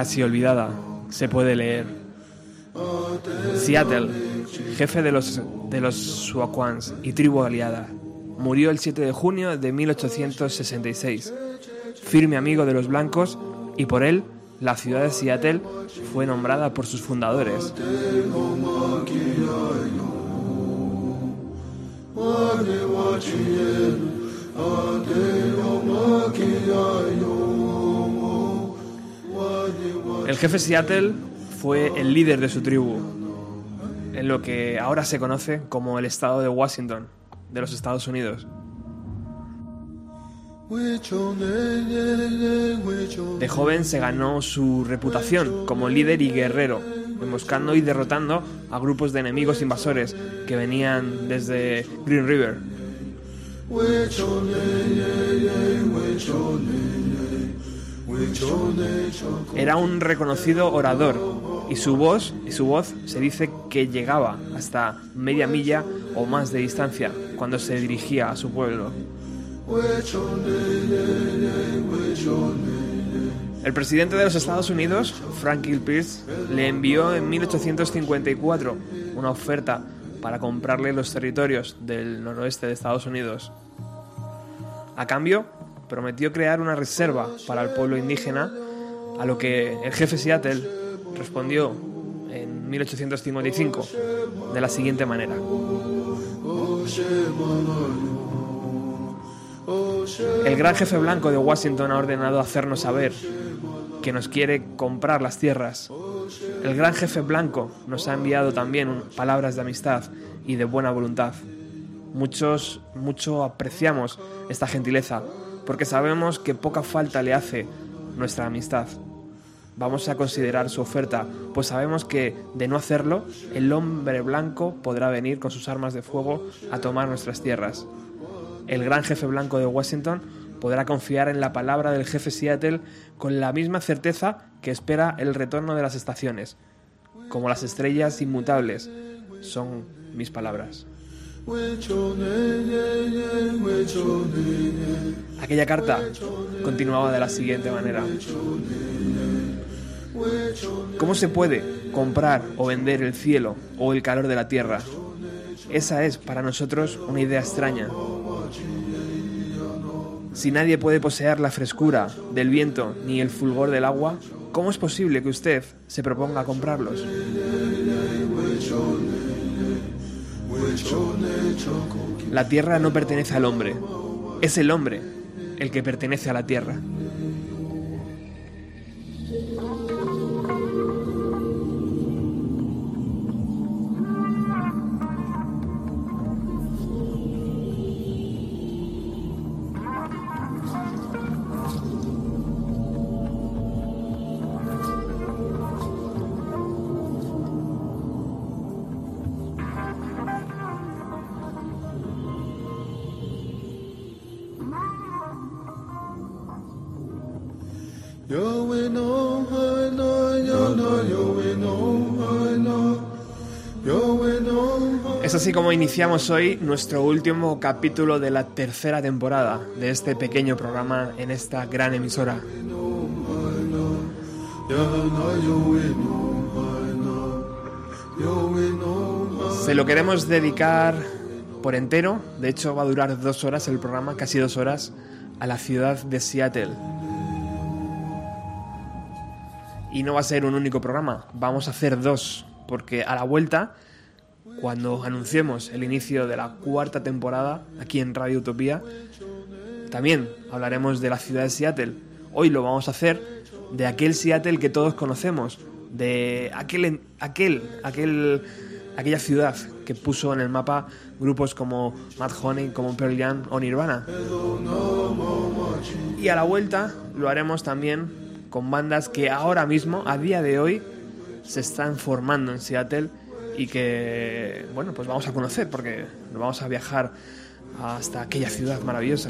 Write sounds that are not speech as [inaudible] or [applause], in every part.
Casi olvidada se puede leer Seattle, jefe de los, de los Suaquans y tribu aliada, murió el 7 de junio de 1866. Firme amigo de los blancos y por él la ciudad de Seattle fue nombrada por sus fundadores. El jefe Seattle fue el líder de su tribu, en lo que ahora se conoce como el estado de Washington, de los Estados Unidos. De joven se ganó su reputación como líder y guerrero, emboscando y derrotando a grupos de enemigos invasores que venían desde Green River. Era un reconocido orador y su voz y su voz se dice que llegaba hasta media milla o más de distancia cuando se dirigía a su pueblo. El presidente de los Estados Unidos, Franklin Pierce, le envió en 1854 una oferta para comprarle los territorios del noroeste de Estados Unidos. A cambio, prometió crear una reserva para el pueblo indígena, a lo que el jefe Seattle respondió en 1855 de la siguiente manera. El gran jefe blanco de Washington ha ordenado hacernos saber que nos quiere comprar las tierras. El gran jefe blanco nos ha enviado también palabras de amistad y de buena voluntad. Muchos, mucho apreciamos esta gentileza porque sabemos que poca falta le hace nuestra amistad. Vamos a considerar su oferta, pues sabemos que, de no hacerlo, el hombre blanco podrá venir con sus armas de fuego a tomar nuestras tierras. El gran jefe blanco de Washington podrá confiar en la palabra del jefe Seattle con la misma certeza que espera el retorno de las estaciones. Como las estrellas inmutables son mis palabras. Aquella carta continuaba de la siguiente manera. ¿Cómo se puede comprar o vender el cielo o el calor de la tierra? Esa es para nosotros una idea extraña. Si nadie puede poseer la frescura del viento ni el fulgor del agua, ¿cómo es posible que usted se proponga comprarlos? La tierra no pertenece al hombre, es el hombre el que pertenece a la tierra. Iniciamos hoy nuestro último capítulo de la tercera temporada de este pequeño programa en esta gran emisora. Se lo queremos dedicar por entero, de hecho va a durar dos horas el programa, casi dos horas, a la ciudad de Seattle. Y no va a ser un único programa, vamos a hacer dos, porque a la vuelta, cuando anunciemos el inicio de la cuarta temporada aquí en Radio Utopía, también hablaremos de la ciudad de Seattle. Hoy lo vamos a hacer de aquel Seattle que todos conocemos, de aquel, aquel, aquel, aquella ciudad que puso en el mapa grupos como Mad Honey, como Pearl Jam o Nirvana. Y a la vuelta lo haremos también con bandas que ahora mismo, a día de hoy, se están formando en Seattle y que, bueno, pues vamos a conocer porque nos vamos a viajar hasta aquella ciudad maravillosa.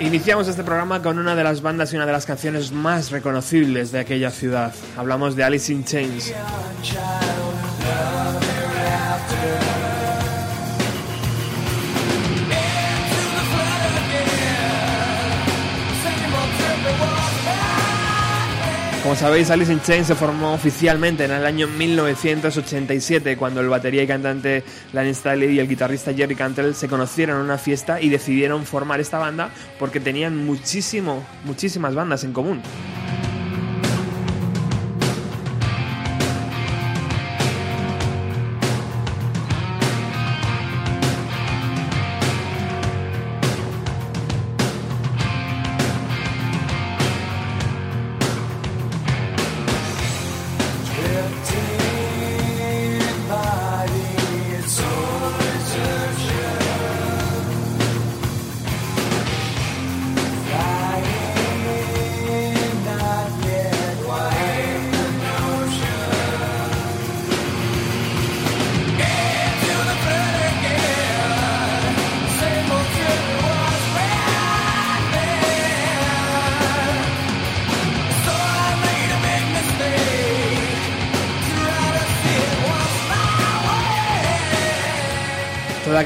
Iniciamos este programa con una de las bandas y una de las canciones más reconocibles de aquella ciudad. Hablamos de Alice in Chains. Como sabéis, Alice in Chains se formó oficialmente en el año 1987, cuando el batería y cantante Lane Staley y el guitarrista Jerry Cantrell se conocieron en una fiesta y decidieron formar esta banda porque tenían muchísimo, muchísimas bandas en común.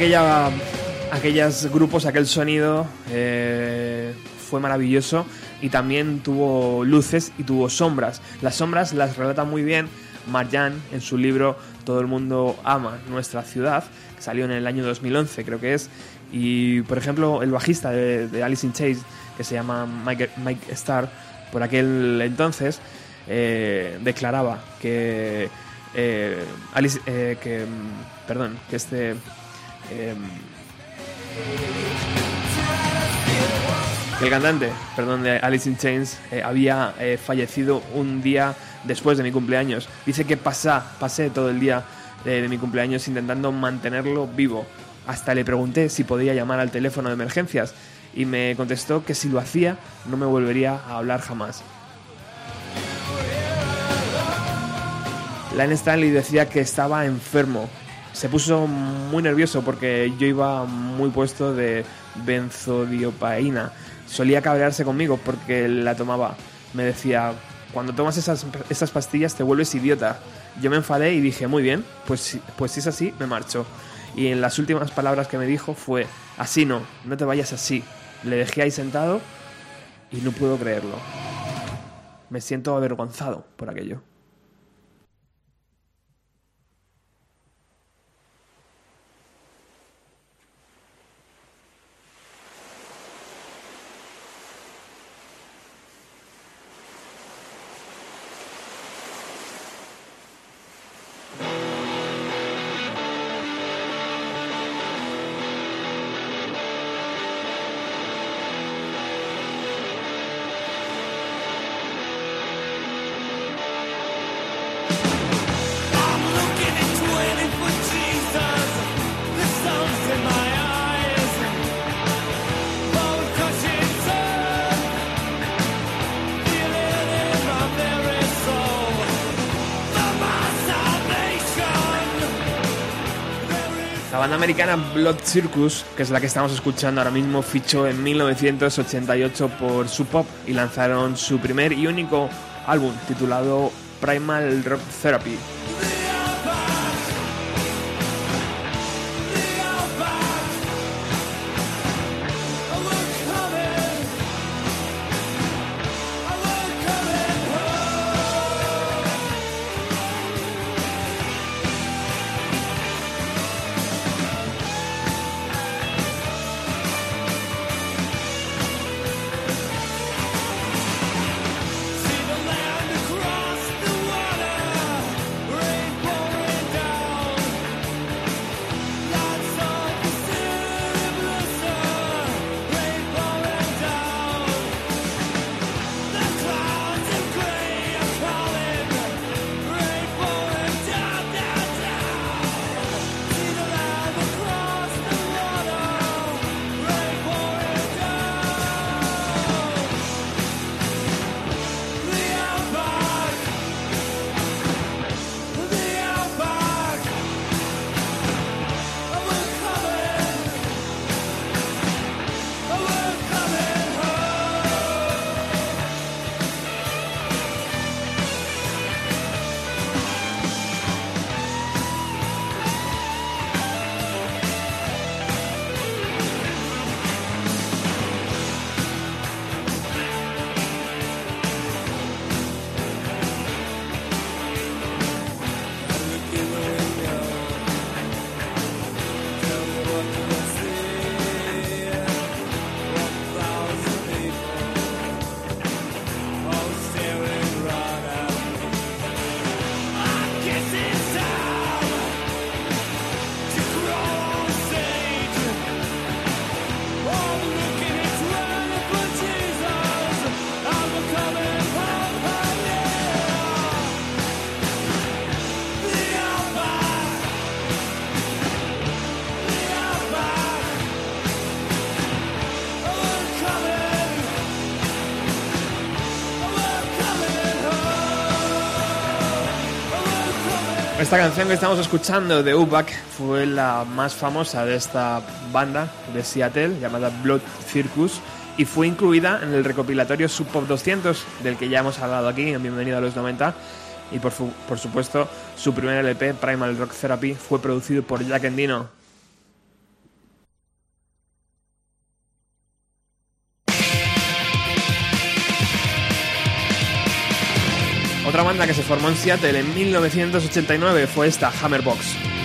Aquella, aquellos grupos, aquel sonido eh, fue maravilloso y también tuvo luces y tuvo sombras. Las sombras las relata muy bien Marjan en su libro Todo el mundo ama nuestra ciudad, que salió en el año 2011 creo que es. Y por ejemplo el bajista de, Alice in Chains, que se llama Mike, Mike Starr, por aquel entonces eh, declaraba que eh, Alice, que perdón, que este Em, el cantante, perdón, de Alice in Chains eh, había eh, fallecido un día después de mi cumpleaños. Dice que pasa, pasé todo el día de, mi cumpleaños intentando mantenerlo vivo. Hasta le pregunté si podía llamar al teléfono de emergencias y me contestó que si lo hacía no me volvería a hablar jamás. Stanley decía que estaba enfermo se puso muy nervioso porque yo iba muy puesto de benzodiopaína. Solía cabrearse conmigo porque la tomaba. Me decía, cuando tomas esas, esas pastillas te vuelves idiota. Yo me enfadé y dije, muy bien, pues, pues si es así, me marcho. Y en las últimas palabras que me dijo fue, así no, no te vayas así. Le dejé ahí sentado y no puedo creerlo. Me siento avergonzado por aquello. Banda americana Blood Circus, que es la que estamos escuchando ahora mismo, fichó en 1988 por Sub Pop y lanzaron su primer y único álbum titulado Primal Rock Therapy. Esta canción que estamos escuchando de Ubac fue la más famosa de esta banda de Seattle llamada Blood Circus y fue incluida en el recopilatorio Sub Pop 200 del que ya hemos hablado aquí en Bienvenido a los 90 y por, por supuesto su primer LP Primal Rock Therapy fue producido por Jack Endino formó en Seattle en 1989 fue esta, Hammerbox.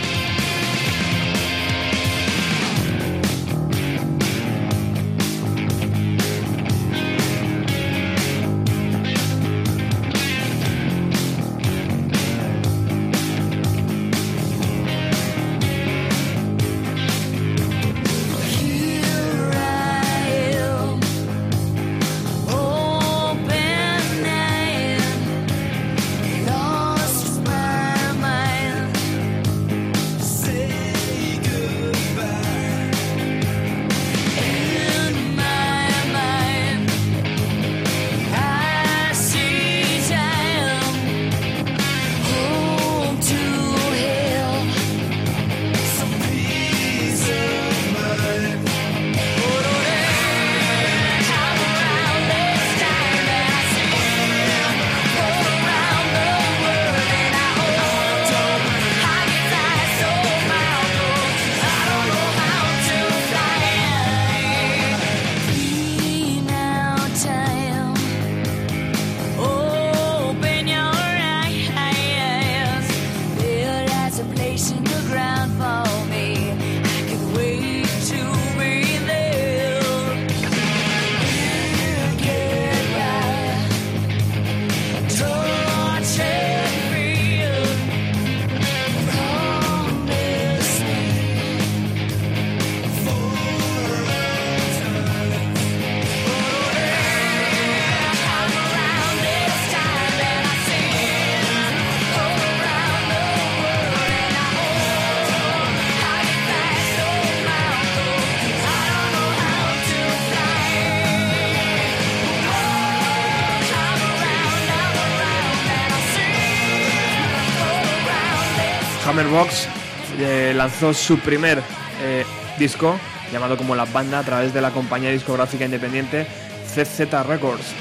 Su primer eh, disco, llamado como La Banda, a través de la compañía discográfica independiente CZ Records.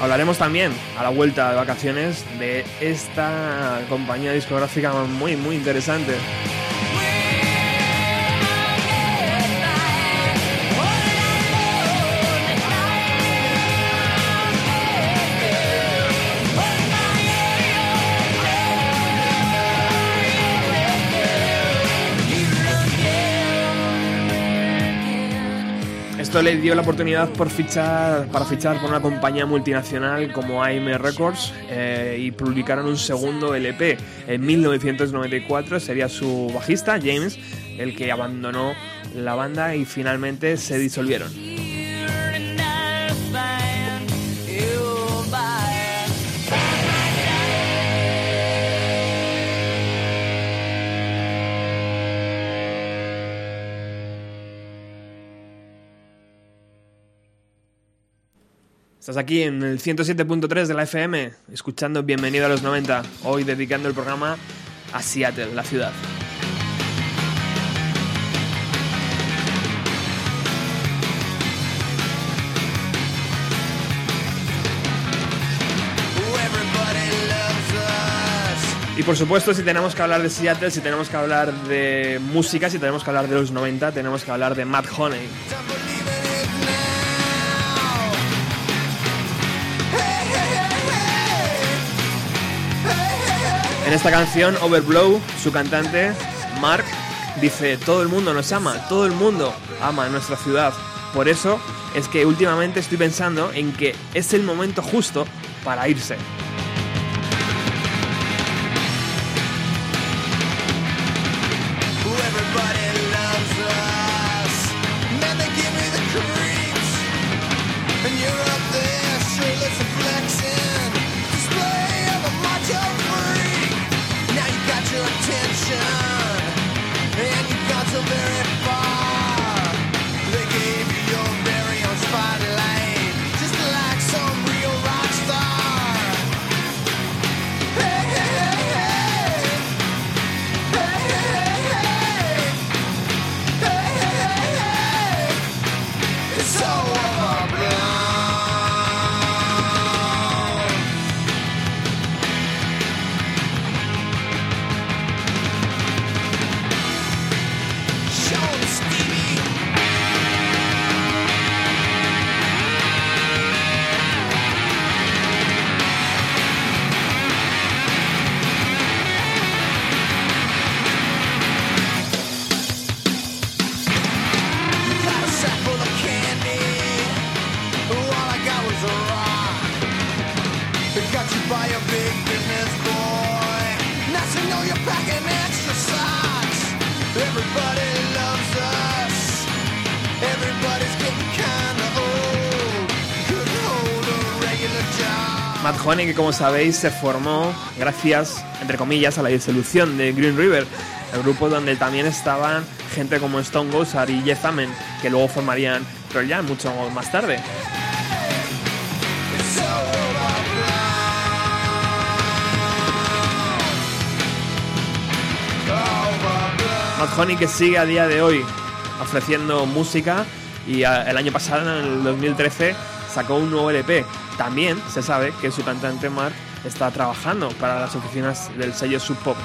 Hablaremos también a la vuelta de vacaciones de esta compañía discográfica muy muy interesante. Esto le dio la oportunidad por fichar, para fichar por una compañía multinacional como AM Records eh, y publicaron un segundo LP. En 1994 sería su bajista, James, el que abandonó la banda y finalmente se disolvieron. Estás aquí en el 107.3 de la FM, escuchando Bienvenido a los 90, hoy dedicando el programa a Seattle, la ciudad. Y por supuesto, si tenemos que hablar de Seattle, si tenemos que hablar de música, si tenemos que hablar de los 90, tenemos que hablar de Matt Honey. En esta canción, Overblow, su cantante, Mark, dice, todo el mundo nos ama, todo el mundo ama nuestra ciudad. Por eso es que últimamente estoy pensando en que es el momento justo para irse. Que como sabéis se formó gracias, entre comillas, a la disolución de Green River, el grupo donde también estaban gente como Stone Gossard y Jeff Amen, que luego formarían pero ya mucho más tarde. Matt Honey que sigue a día de hoy ofreciendo música y el año pasado, en el 2013, sacó un nuevo LP también se sabe que su cantante Mark está trabajando para las oficinas del sello Sub Pop.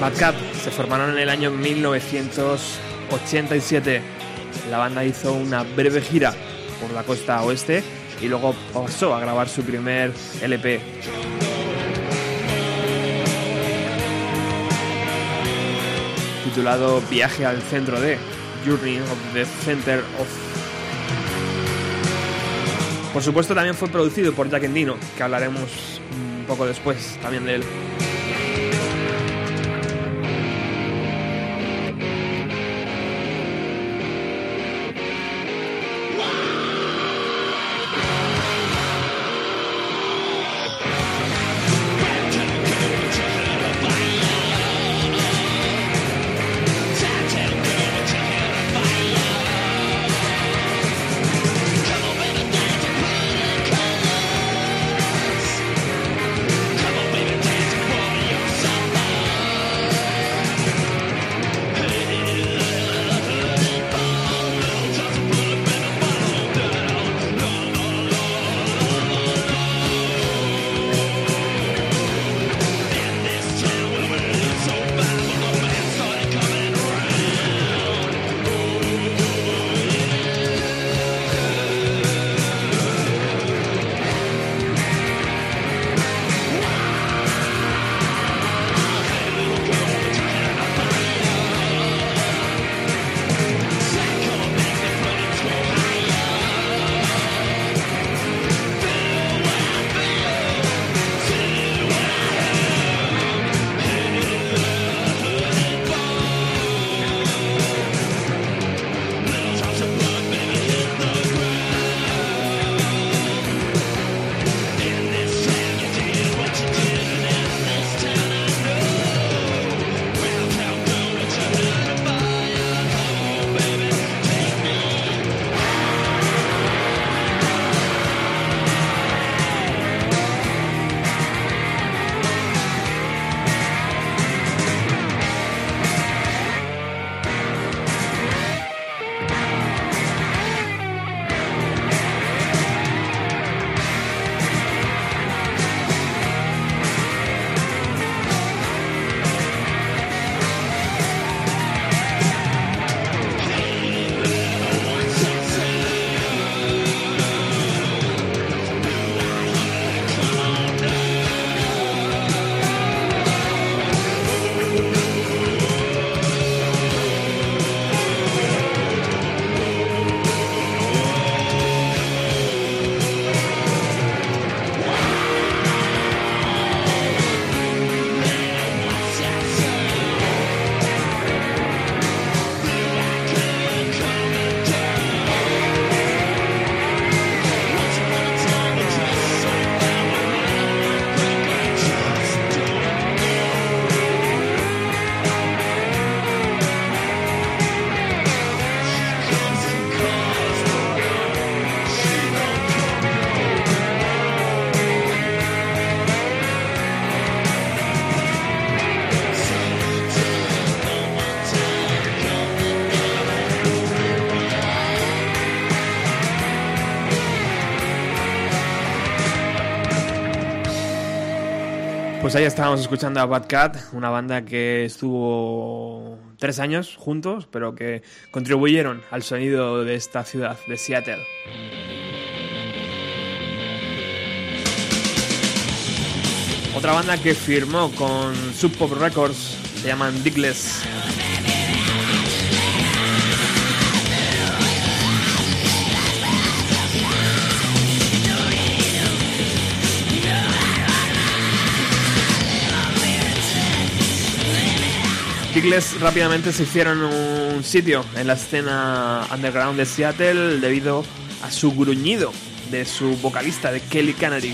Bad Cat se formaron en el año 1987. La banda hizo una breve gira por la costa oeste y luego pasó a grabar su primer LP. Titulado Viaje al centro de Journey of the Center of. Por supuesto, también fue producido por Jack Endino, que hablaremos un poco después también de él. Pues ahí estábamos escuchando a Bad Cat, una banda que estuvo tres años juntos, pero que contribuyeron al sonido de esta ciudad, de Seattle. Otra banda que firmó con Sub Pop Records se llaman Dickless. Dickless rápidamente se hicieron un sitio en la escena underground de Seattle debido a su gruñido de su vocalista, de Kelly Canary.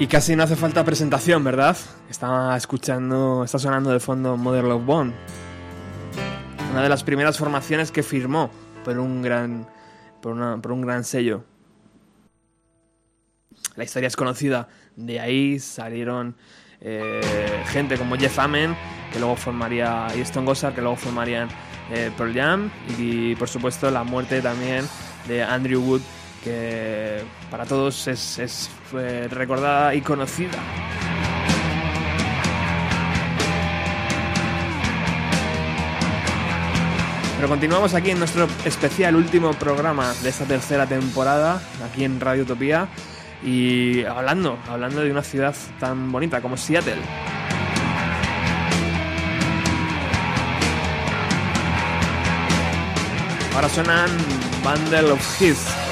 Y casi no hace falta presentación, ¿verdad? Estaba escuchando, está sonando de fondo Mother Love Bone. Una de las primeras formaciones que firmó por un gran, por, por un gran sello. La historia es conocida. De ahí salieron eh, gente como Jeff Amen, que luego formaría, y Stone Gossard, que luego formarían eh, Pearl Jam. Y por supuesto la muerte también de Andrew Wood, que para todos es, recordada y conocida. Pero continuamos aquí en nuestro especial último programa de esta tercera temporada, aquí en Radio Utopía, y hablando, hablando de una ciudad tan bonita como Seattle. Ahora suenan Bundle of Hits.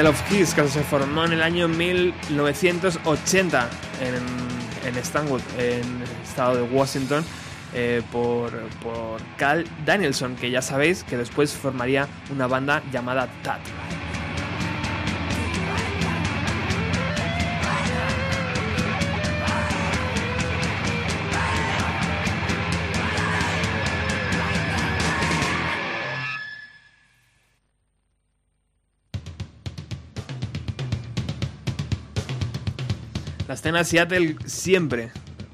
Bundle of Kiss, que se formó en el año 1980 en, en Stanwood, en el estado de Washington, eh, por, por Cal Danielson, que ya sabéis que después formaría una banda llamada Tat. Escena Seattle siempre,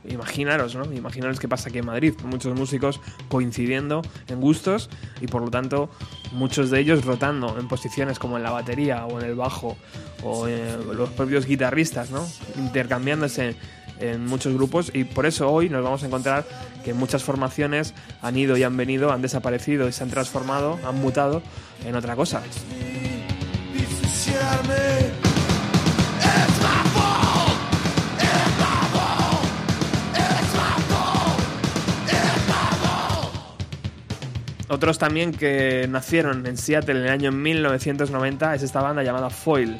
imaginaros, ¿no? Imaginaros qué pasa aquí en Madrid, muchos músicos coincidiendo en gustos y por lo tanto muchos de ellos rotando en posiciones como en la batería o en el bajo o los propios guitarristas, ¿no? Intercambiándose en muchos grupos y por eso hoy nos vamos a encontrar que muchas formaciones han ido y han venido, han desaparecido y se han transformado, han mutado en otra cosa. Otros también que nacieron en Seattle en el año 1990 es esta banda llamada Foil.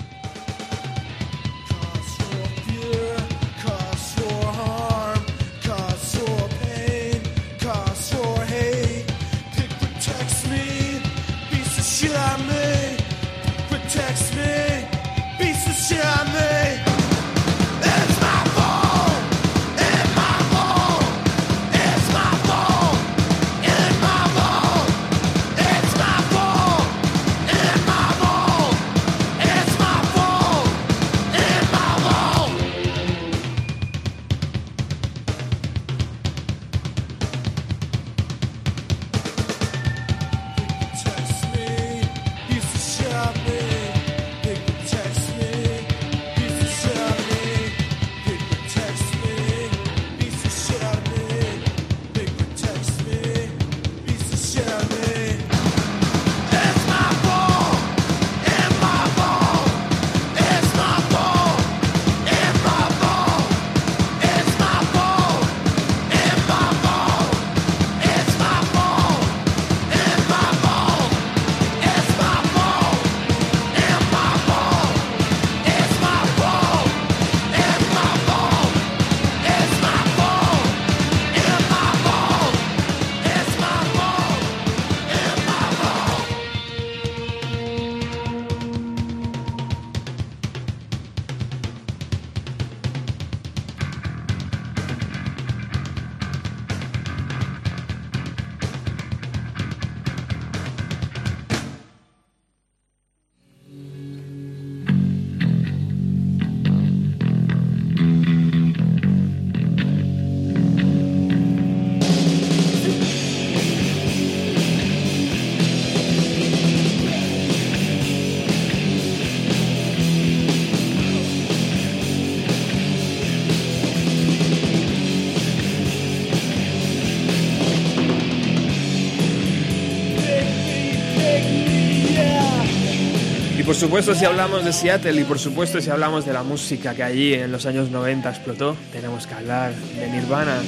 Supuesto, si hablamos de Seattle y por supuesto, si hablamos de la música que allí en los años 90 explotó, tenemos que hablar de Nirvana.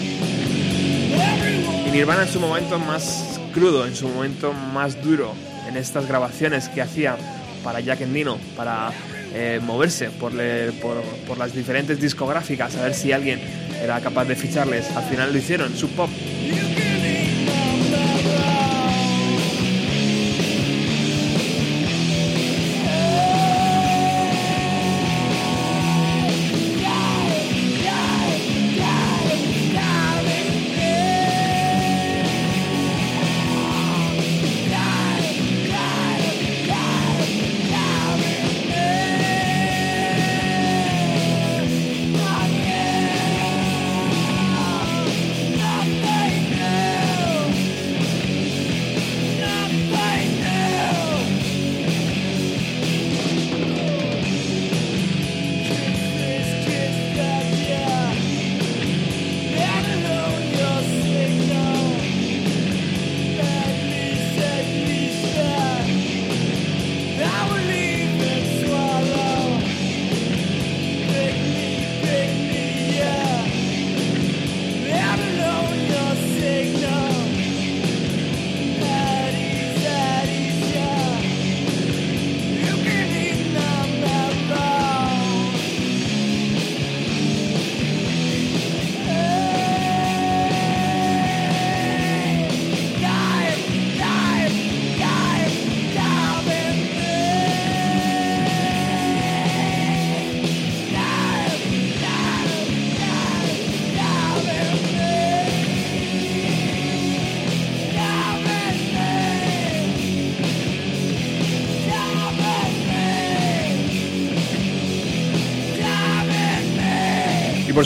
Y Nirvana en su momento más crudo, en su momento más duro, en estas grabaciones que hacía para Jack Endino, para eh, moverse por, por, por las diferentes discográficas, a ver si alguien era capaz de ficharles. Al final lo hicieron, Sub Pop.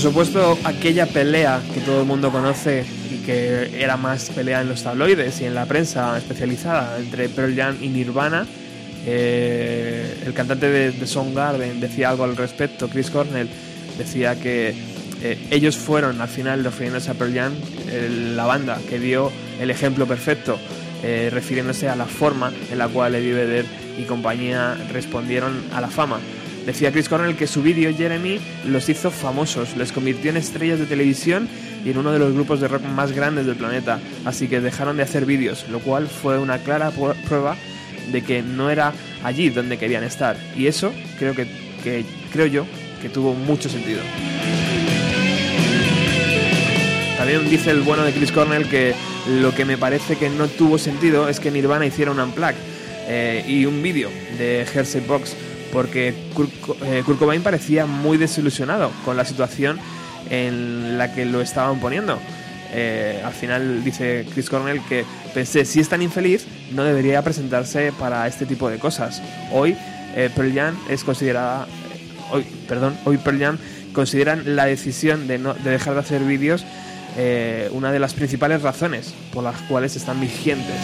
Supuesto aquella pelea que todo el mundo conoce y que era más pelea en los tabloides y en la prensa especializada entre Pearl Jam y Nirvana. Eh, el cantante de, de Soundgarden decía algo al respecto, Chris Cornell decía que eh, ellos fueron al final refiriéndose a Pearl Jam, la banda que dio el ejemplo perfecto, eh, refiriéndose a la forma en la cual Eddie Vedder y compañía respondieron a la fama. Decía Chris Cornell que su vídeo Jeremy los hizo famosos, les convirtió en estrellas de televisión y en uno de los grupos de rock más grandes del planeta, así que dejaron de hacer vídeos, lo cual fue una clara prueba de que no era allí donde querían estar. Y eso creo que, creo yo que tuvo mucho sentido. También dice el bueno de Chris Cornell que lo que me parece que no tuvo sentido es que Nirvana hiciera un unplug eh, y un vídeo de Hersey Box porque eh, Kurt, Cobain parecía muy desilusionado con la situación en la que lo estaban poniendo. Eh, al final dice Chris Cornell que pensé, si es tan infeliz, no debería presentarse para este tipo de cosas. Hoy eh, Pearl Jam es considerada, eh, hoy, perdón, hoy Pearl Jam consideran la decisión de, no, de dejar de hacer vídeos eh, una de las principales razones por las cuales están vigentes.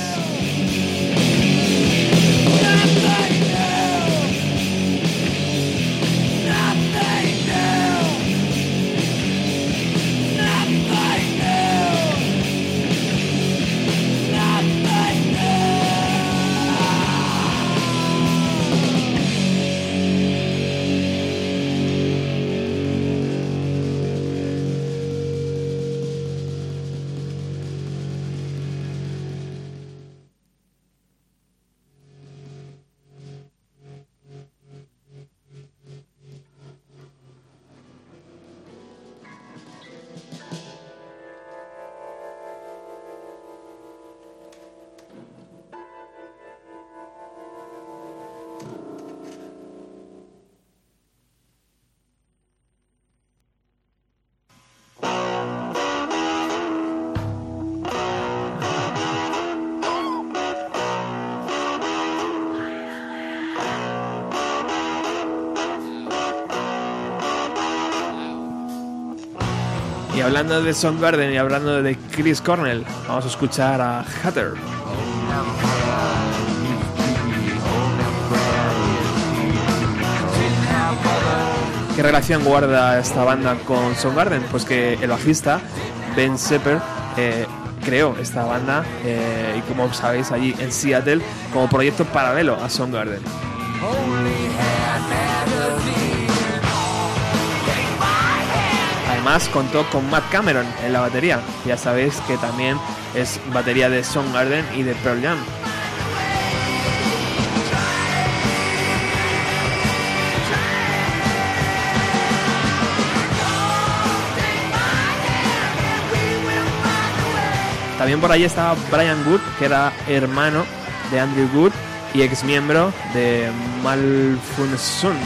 Hablando de Soundgarden y hablando de Chris Cornell, vamos a escuchar a Hatter. ¿Qué relación guarda esta banda con Soundgarden? Pues que el bajista Ben Sepper eh, creó esta banda eh, y como sabéis allí en Seattle como proyecto paralelo a Soundgarden. Además contó con Matt Cameron en la batería. Ya sabéis que también es batería de Soundgarden y de Pearl Jam. También por ahí estaba Brian Good, que era hermano de Andrew Good y ex miembro de Malfunction.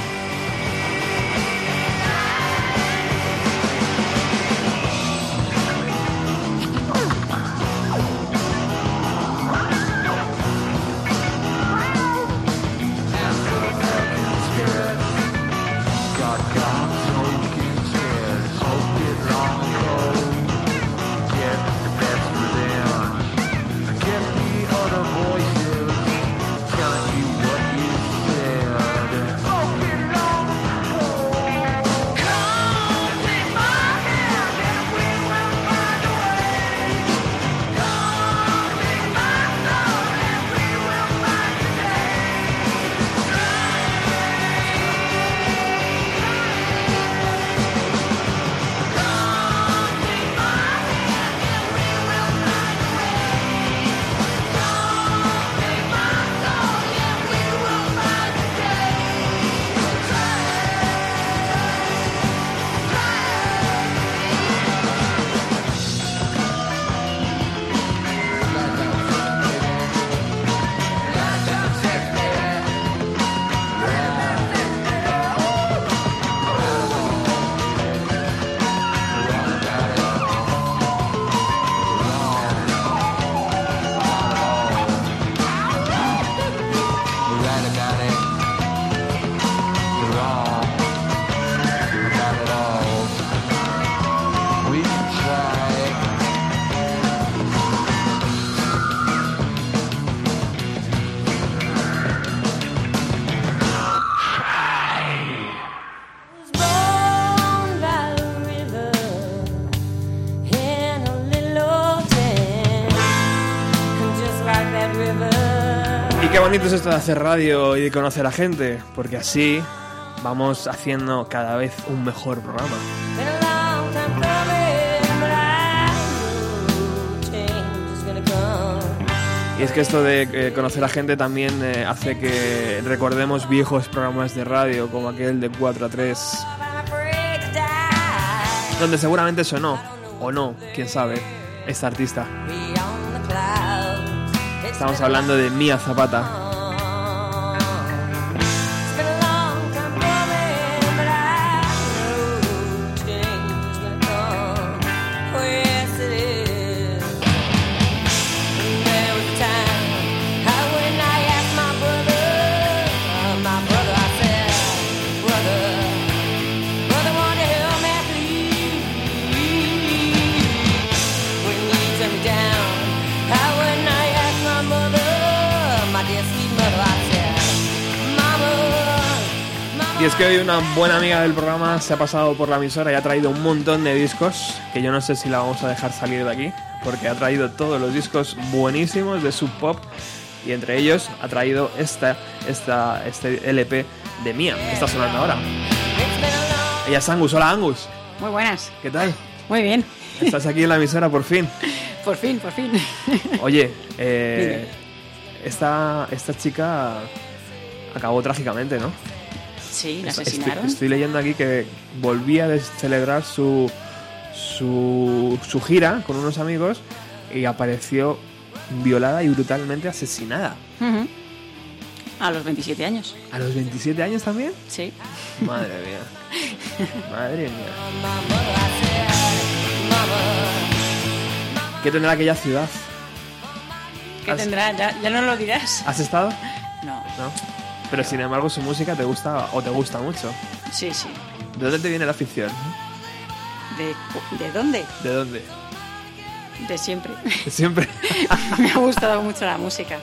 Bonito es esto de hacer radio y de conocer a gente, porque así vamos haciendo cada vez un mejor programa. Y es que esto de eh, conocer a gente también eh, hace que recordemos viejos programas de radio como aquel de 4 a 3, I'm afraid to die. donde seguramente sonó, o no, quién sabe, esta artista. Estamos hablando de Mia Zapata. Hoy una buena amiga del programa se ha pasado por la emisora y ha traído un montón de discos que yo no sé si la vamos a dejar salir de aquí, porque ha traído todos los discos buenísimos de Sub Pop y entre ellos ha traído esta, esta, este LP de Mia, que está sonando ahora. Ella es Angus, hola Angus, Muy buenas. ¿qué tal? Muy bien. Estás aquí en la emisora por fin. Por fin, por fin. Oye, eh, esta, esta chica acabó trágicamente, ¿no? Sí, la Estoy- asesinaron. Estoy, leyendo aquí que volvía a celebrar su, su, su gira con unos amigos y apareció violada y brutalmente asesinada. A los 27 años. ¿A los 27 años también? Sí. Madre mía. Madre mía. ¿Qué tendrá aquella ciudad? ¿Qué tendrá? ¿Ya, ya no lo dirás? ¿Has estado? No. No. Pero sin embargo su música te gusta o te gusta mucho. Sí, sí. ¿De dónde te viene la afición? ¿De, ¿de dónde? ¿De dónde? De siempre. Siempre. [laughs] Me ha gustado mucho la música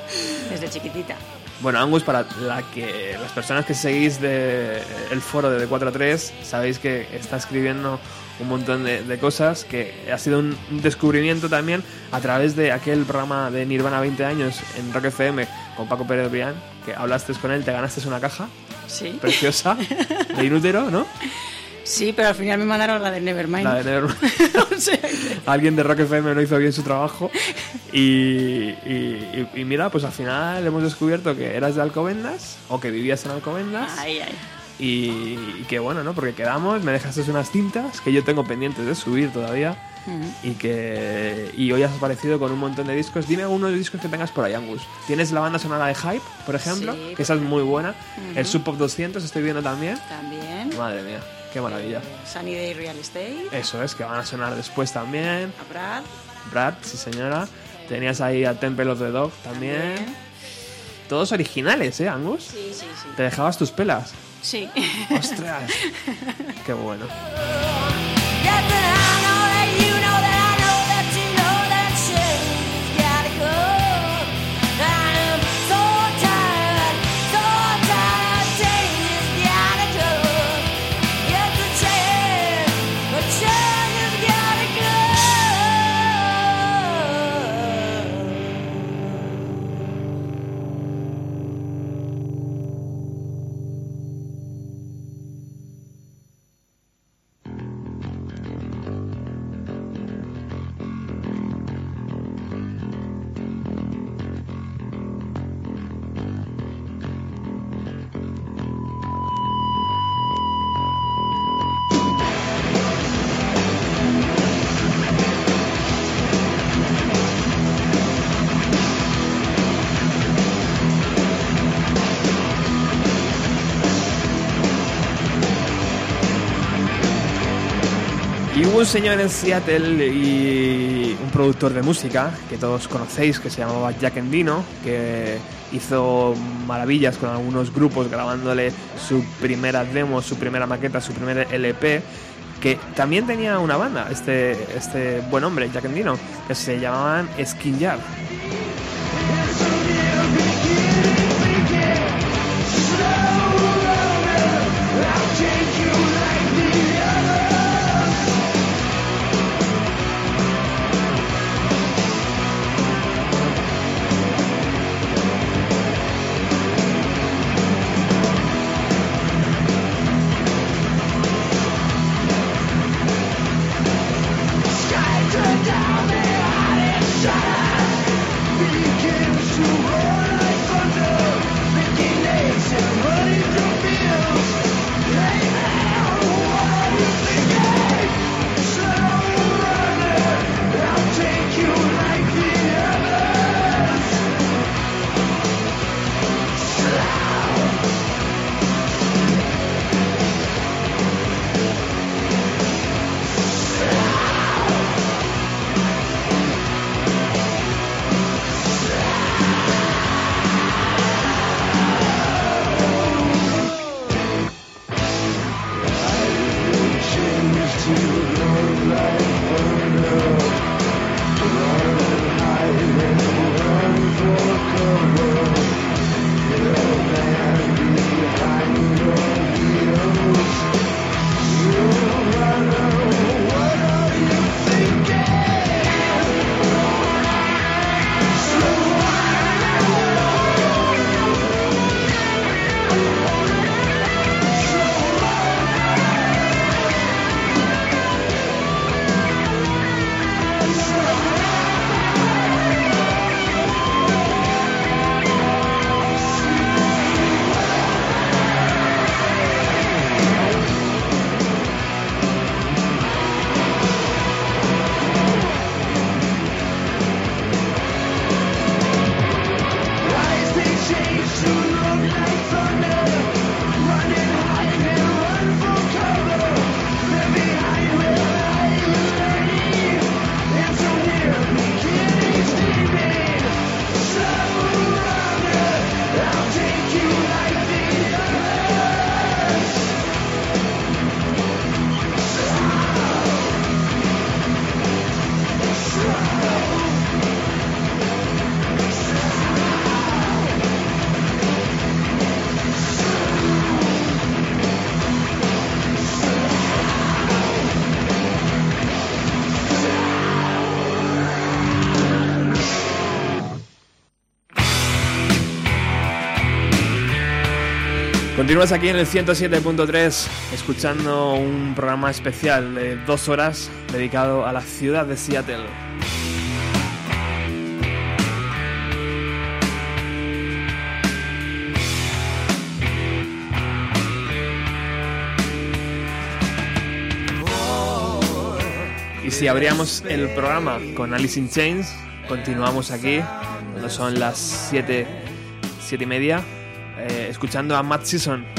desde chiquitita. Bueno, Angus, para la que las personas que seguís de el foro de 4 a 3, sabéis que está escribiendo un montón de, de cosas, que ha sido un descubrimiento también a través de aquel programa de Nirvana 20 años en Rock FM con Paco Pérez Brián, que hablaste con él, te ganaste una caja Sí. preciosa de inútero, ¿no? Sí, pero al final me mandaron la de Nevermind. La de Nevermind. [laughs] O sea que- Alguien de Rock FM no hizo bien su trabajo y, y- y- y mira, pues al final hemos descubierto que eras de Alcobendas o que vivías en Alcobendas. Ay, ay. Y, y que bueno, ¿no? Porque quedamos, me dejaste unas cintas que yo tengo pendientes de subir todavía. Y que y hoy has aparecido con un montón de discos. Dime algunos discos que tengas por ahí, Angus. Tienes la banda sonora de Hype, por ejemplo, Sí, que esa es muy buena. El Sub Pop 200 estoy viendo también. También. Madre mía, qué maravilla. Sunny Day Real Estate. Eso es, que van a sonar después también. A Brad. Brad, sí señora. Tenías ahí a Temple of the Dog también. También. Todos originales, ¿eh, Angus? Sí, sí, sí. Te dejabas tus pelas. Sí. ¡Ostras! [laughs] qué bueno. Un señor en Seattle y un productor de música que todos conocéis que se llamaba Jack Endino, que hizo maravillas con algunos grupos grabándole su primera demo, su primera maqueta, su primer LP, que también tenía una banda, este, este buen hombre, Jack Endino, que se llamaban Skin Yard. Continúas aquí en el 107.3 escuchando un programa especial de dos horas dedicado a la ciudad de Seattle. Y si abríamos el programa con Alice in Chains, continuamos aquí, cuando son las 7, siete y media, escuchando a Matt Season.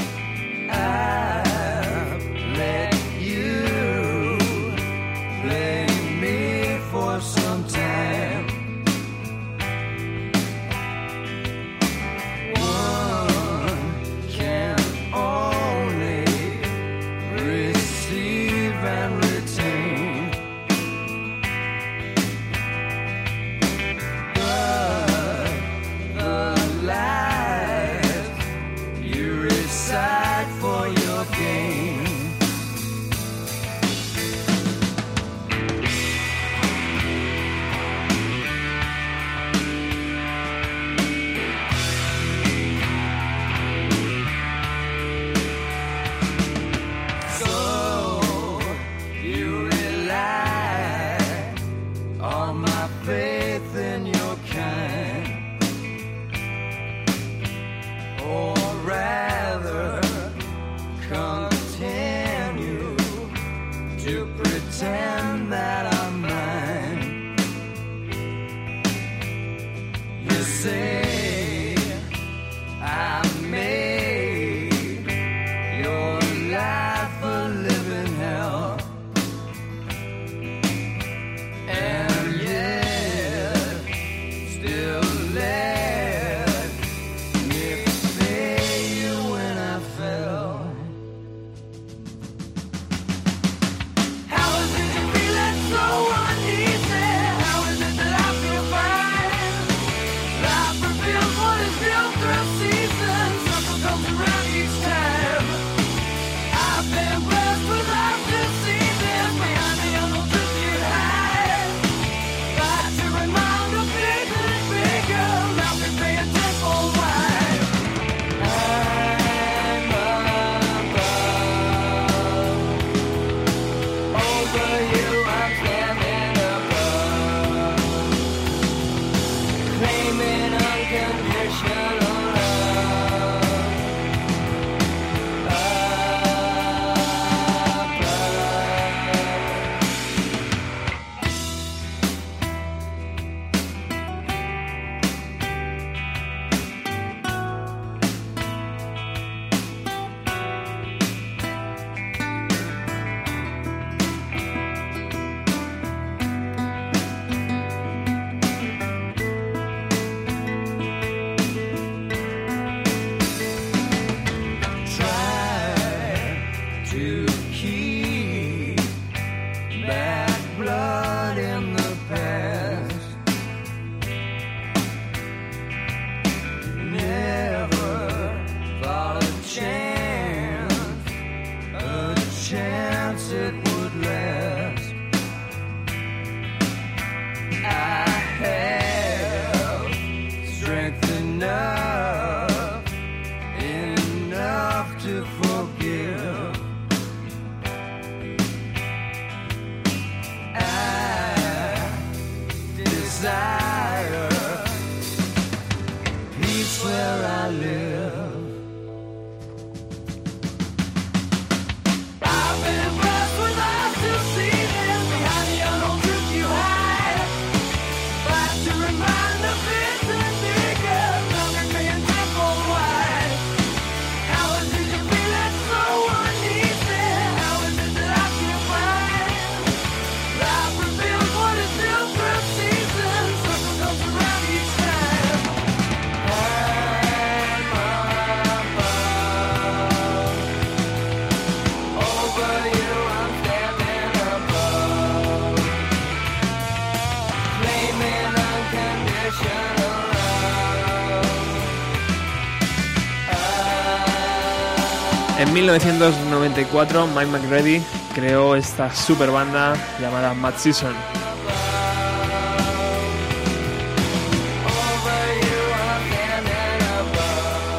En 1994, Mike McReady creó esta super banda llamada Mad Season.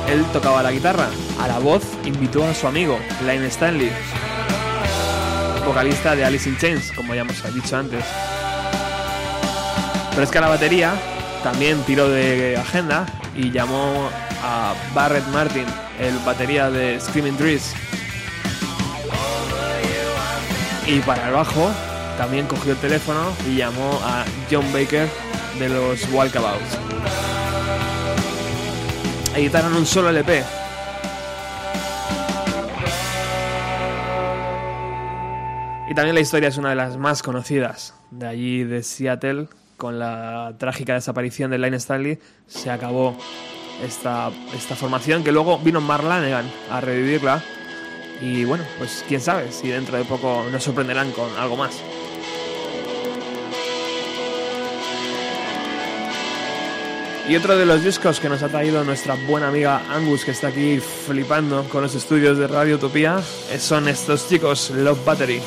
Él tocaba la guitarra, a la voz invitó a su amigo, Lane Stanley, vocalista de Alice in Chains, como ya hemos dicho antes. Pero es que a la batería también tiró de agenda y llamó a Barrett Martin, el batería de Screaming Trees. Y para el bajo también cogió el teléfono y llamó a John Baker de los Walkabouts. Editaron un solo LP. Y también la historia es una de las más conocidas. De allí de Seattle, con la trágica desaparición de Line Stanley, se acabó esta, esta formación que luego vino Mark Lanegan a revivirla. Y bueno, pues quién sabe si dentro de poco nos sorprenderán con algo más. Y otro de los discos que nos ha traído nuestra buena amiga Angus, que está aquí flipando con los estudios de Radio Utopía, son estos chicos, Love Battery.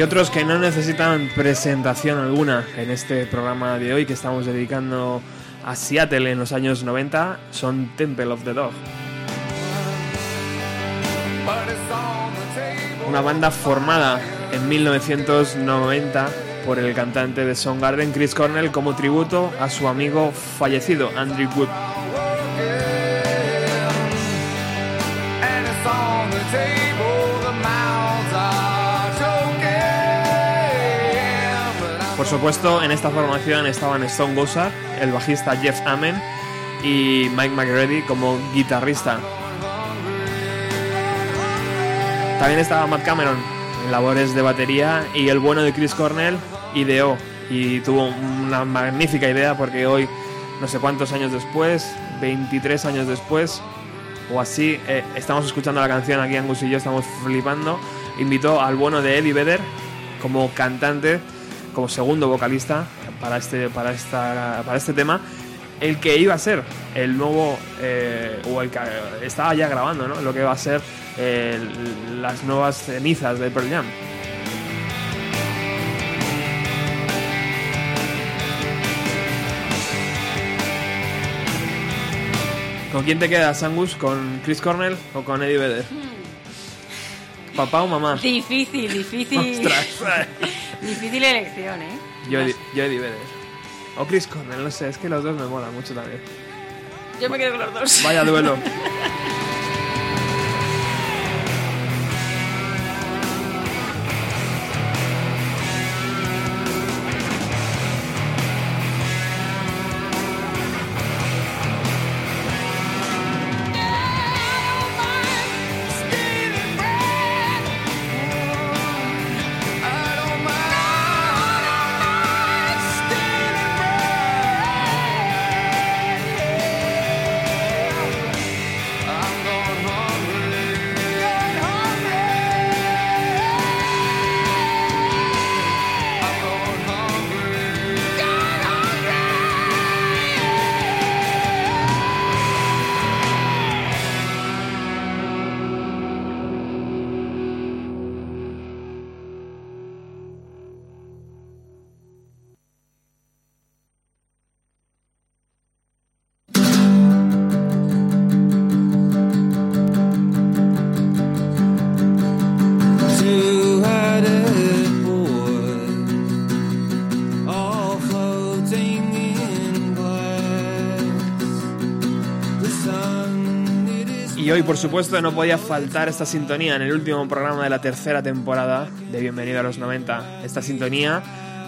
Y otros que no necesitan presentación alguna en este programa de hoy que estamos dedicando a Seattle en los años 90 son Temple of the Dog. Una banda formada en 1990 por el cantante de Soundgarden Chris Cornell como tributo a su amigo fallecido Andrew Wood. Supuesto, en esta formación estaban Stone Gossard, el bajista Jeff Amen y Mike McReady como guitarrista. También estaba Matt Cameron en labores de batería y el bueno de Chris Cornell ideó y tuvo una magnífica idea porque hoy, no sé cuántos años después, 23 años después o así, eh, estamos escuchando la canción aquí Angus y yo estamos flipando. Invitó al bueno de Eddie Vedder como cantante, como segundo vocalista para este, para esta, para este tema, el que iba a ser el nuevo, eh, o el que estaba ya grabando, ¿no? Lo que va a ser eh, las nuevas cenizas de Pearl Jam. ¿Con quién te quedas, Angus? ¿Con Chris Cornell o con Eddie Vedder? ¿Papá o mamá? Difícil, difícil. Ostras. Difícil elección, ¿eh? Yo, Eddie Vedder. O Chris Cornell, no sé, es que los dos me molan mucho también. Yo me quedo con los dos. Vaya duelo. [laughs] por supuesto, no podía faltar esta sintonía en el último programa de la tercera temporada de Bienvenido a los 90. Esta sintonía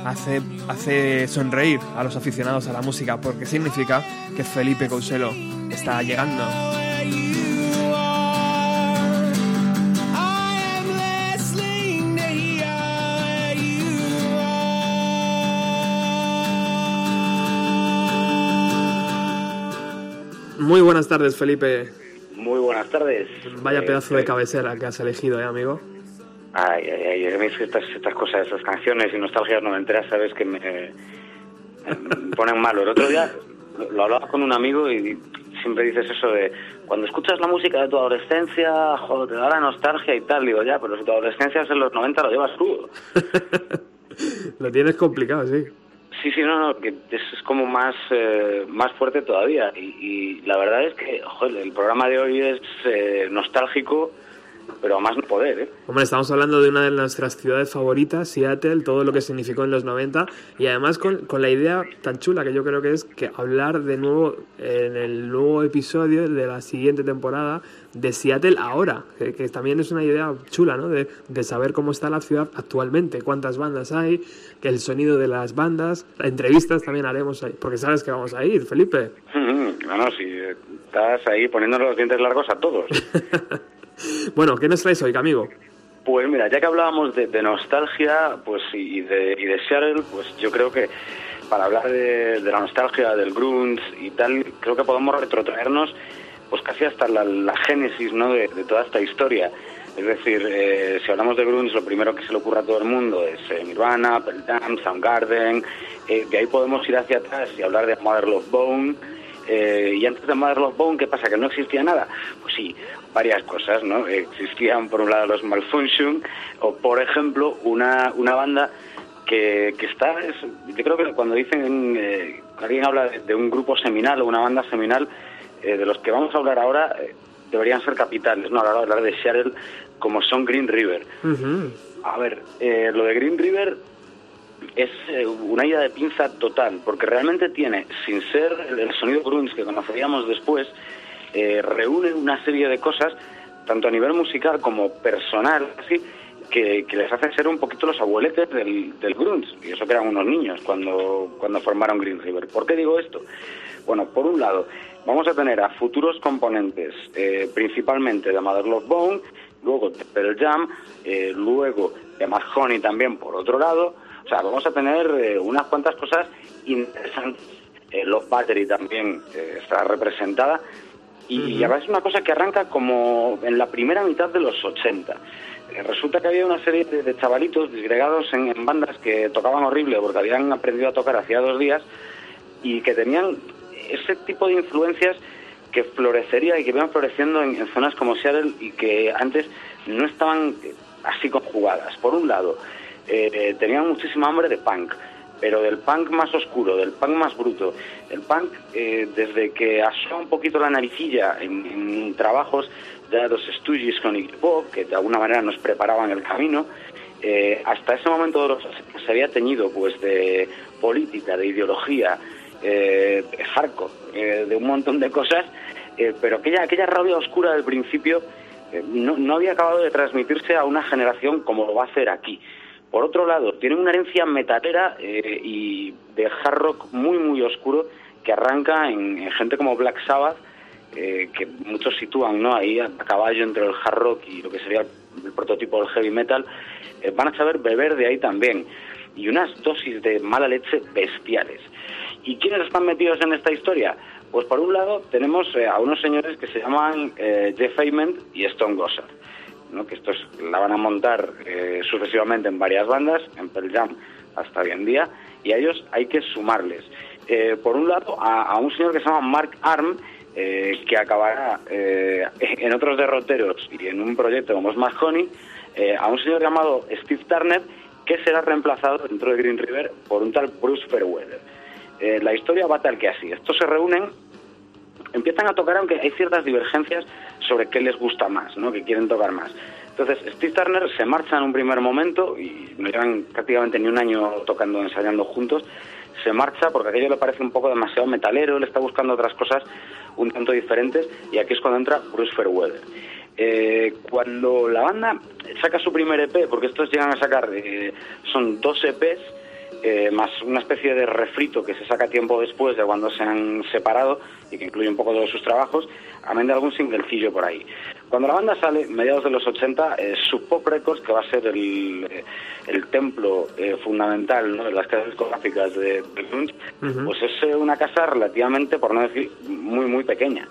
hace, sonreír a los aficionados a la música porque significa que Felipe Couselo está llegando. Muy buenas tardes, Felipe. Muy buenas tardes. Vaya Eh, pedazo de eh, cabecera que has elegido, ¿eh, amigo? Ay, ay, ay, estas, estas cosas, estas canciones y nostalgias noventeras, sabes que me, me ponen malo. El otro día lo, hablaba con un amigo y siempre dices eso de cuando escuchas la música de tu adolescencia, joder, te da la nostalgia y tal. Digo, ya, pero si tu adolescencia es en los 90, lo llevas crudo. [laughs] Lo tienes complicado, sí. Sí, sí, no, no, que es, como más, eh, más fuerte todavía. Y, y la verdad es que, el programa de hoy es eh, nostálgico pero más no poder, ¿eh? Hombre, estamos hablando de una de nuestras ciudades favoritas, Seattle, todo lo que significó en los 90 y además con, con la idea tan chula que yo creo que es que hablar de nuevo en el nuevo episodio de la siguiente temporada de Seattle ahora, que, que también es una idea chula, ¿no? De, de saber cómo está la ciudad actualmente, cuántas bandas hay, que el sonido de las bandas, entrevistas también haremos ahí, porque sabes que vamos a ir, Felipe. Bueno, si estás ahí poniéndonos los dientes largos a todos. [laughs] bueno, ¿qué nos traes hoy, amigo? Pues mira, ya que hablábamos de, de nostalgia pues y de, y de Seattle, pues yo creo que para hablar de, de la nostalgia, del grunge y tal, creo que podemos retrotraernos pues casi hasta la, génesis ¿no? de, toda esta historia. Es decir, eh, si hablamos de grunge, lo primero que se le ocurre a todo el mundo es eh, Nirvana, Pearl Jam, Soundgarden. Eh, de ahí podemos ir hacia atrás y hablar de Mother Love Bone. Eh, y antes de Mother Love Bone, ¿qué pasa? ¿Que no existía nada? Pues sí, varias cosas, ¿no? Existían, por un lado, los Malfunction, o, por ejemplo, una, una banda que, que está... es- yo creo que cuando dicen... eh, alguien habla de un grupo seminal o una banda seminal, eh, de los que vamos a hablar ahora, eh, deberían ser capitales, ¿no? A la hora de hablar de Seattle, como son Green River. A ver, eh, lo de Green River es eh, una idea de pinza total, porque realmente tiene, sin ser el, sonido grunge que conoceríamos después, eh, reúne una serie de cosas, tanto a nivel musical como personal, así, que, que les hace ser un poquito los abueletes del, del grunge, y eso que eran unos niños cuando, cuando formaron Green River. ¿Por qué digo esto? Bueno, por un lado, vamos a tener a futuros componentes, eh, principalmente de Mother Love Bone, luego de Pearl Jam, eh, luego de Mad Honey también por otro lado. O sea, vamos a tener eh, unas cuantas cosas interesantes. Eh, Love Battery también eh, estará representada. Y, y además es una cosa que arranca como en la primera mitad de los 80. Eh, resulta que había una serie de, de chavalitos disgregados en, en bandas que tocaban horrible porque habían aprendido a tocar hacía dos días y que tenían ese tipo de influencias que florecería y que iban floreciendo en, zonas como Seattle y que antes no estaban eh, así conjugadas. Por un lado, eh, tenían muchísima hambre de punk, pero del punk más oscuro, del punk más bruto. El punk, eh, desde que asó un poquito la naricilla en, trabajos de los Stooges con Iggy Pop, que de alguna manera nos preparaban el camino, eh, hasta ese momento de los 80 se había teñido pues de política, de ideología, eh, hardcore, eh, de un montón de cosas, eh, pero aquella, aquella rabia oscura del principio eh, no, no había acabado de transmitirse a una generación como lo va a hacer aquí. Por otro lado, tiene una herencia metalera eh, y de hard rock muy, muy oscuro que arranca en, en gente como Black Sabbath, que muchos sitúan ¿no? ahí a, caballo entre el hard rock y lo que sería el prototipo del heavy metal, van a saber beber de ahí también. Y unas dosis de mala leche bestiales. ¿Y quiénes están metidos en esta historia? Pues por un lado tenemos eh, a unos señores que se llaman eh, Jeff Ament y Stone Gossard, ¿no? que estos la van a montar eh, sucesivamente en varias bandas, en Pearl Jam hasta hoy en día, y a ellos hay que sumarles. Por un lado, a, un señor que se llama Mark Arm, que acabará [laughs] en otros derroteros y en un proyecto como es Mad Honey, a un señor llamado Steve Turner, que será reemplazado dentro de Green River por un tal Bruce Fairweather. Eh, la historia va tal que así. Estos se reúnen, empiezan a tocar, aunque hay ciertas divergencias sobre qué les gusta más, ¿no? que quieren tocar más. Entonces, Steve Turner se marcha en un primer momento, y no llevan prácticamente ni un año tocando, ensayando juntos, se marcha porque aquello le parece un poco demasiado metalero, él está buscando otras cosas un tanto diferentes, y aquí es cuando entra Bruce Fairweather. Eh, cuando la banda saca su primer EP, porque estos llegan a sacar, eh, son dos EPs, eh, más una especie de refrito que se saca tiempo después de cuando se han separado y que incluye un poco de sus trabajos, amén de algún singlecillo por ahí. Cuando la banda sale, mediados de los 80, eh, Sub Pop Records, que va a ser el, eh, el templo eh, fundamental ¿no? de las casas discográficas de, de pues es eh, una casa relativamente, por no decir, muy, muy pequeña.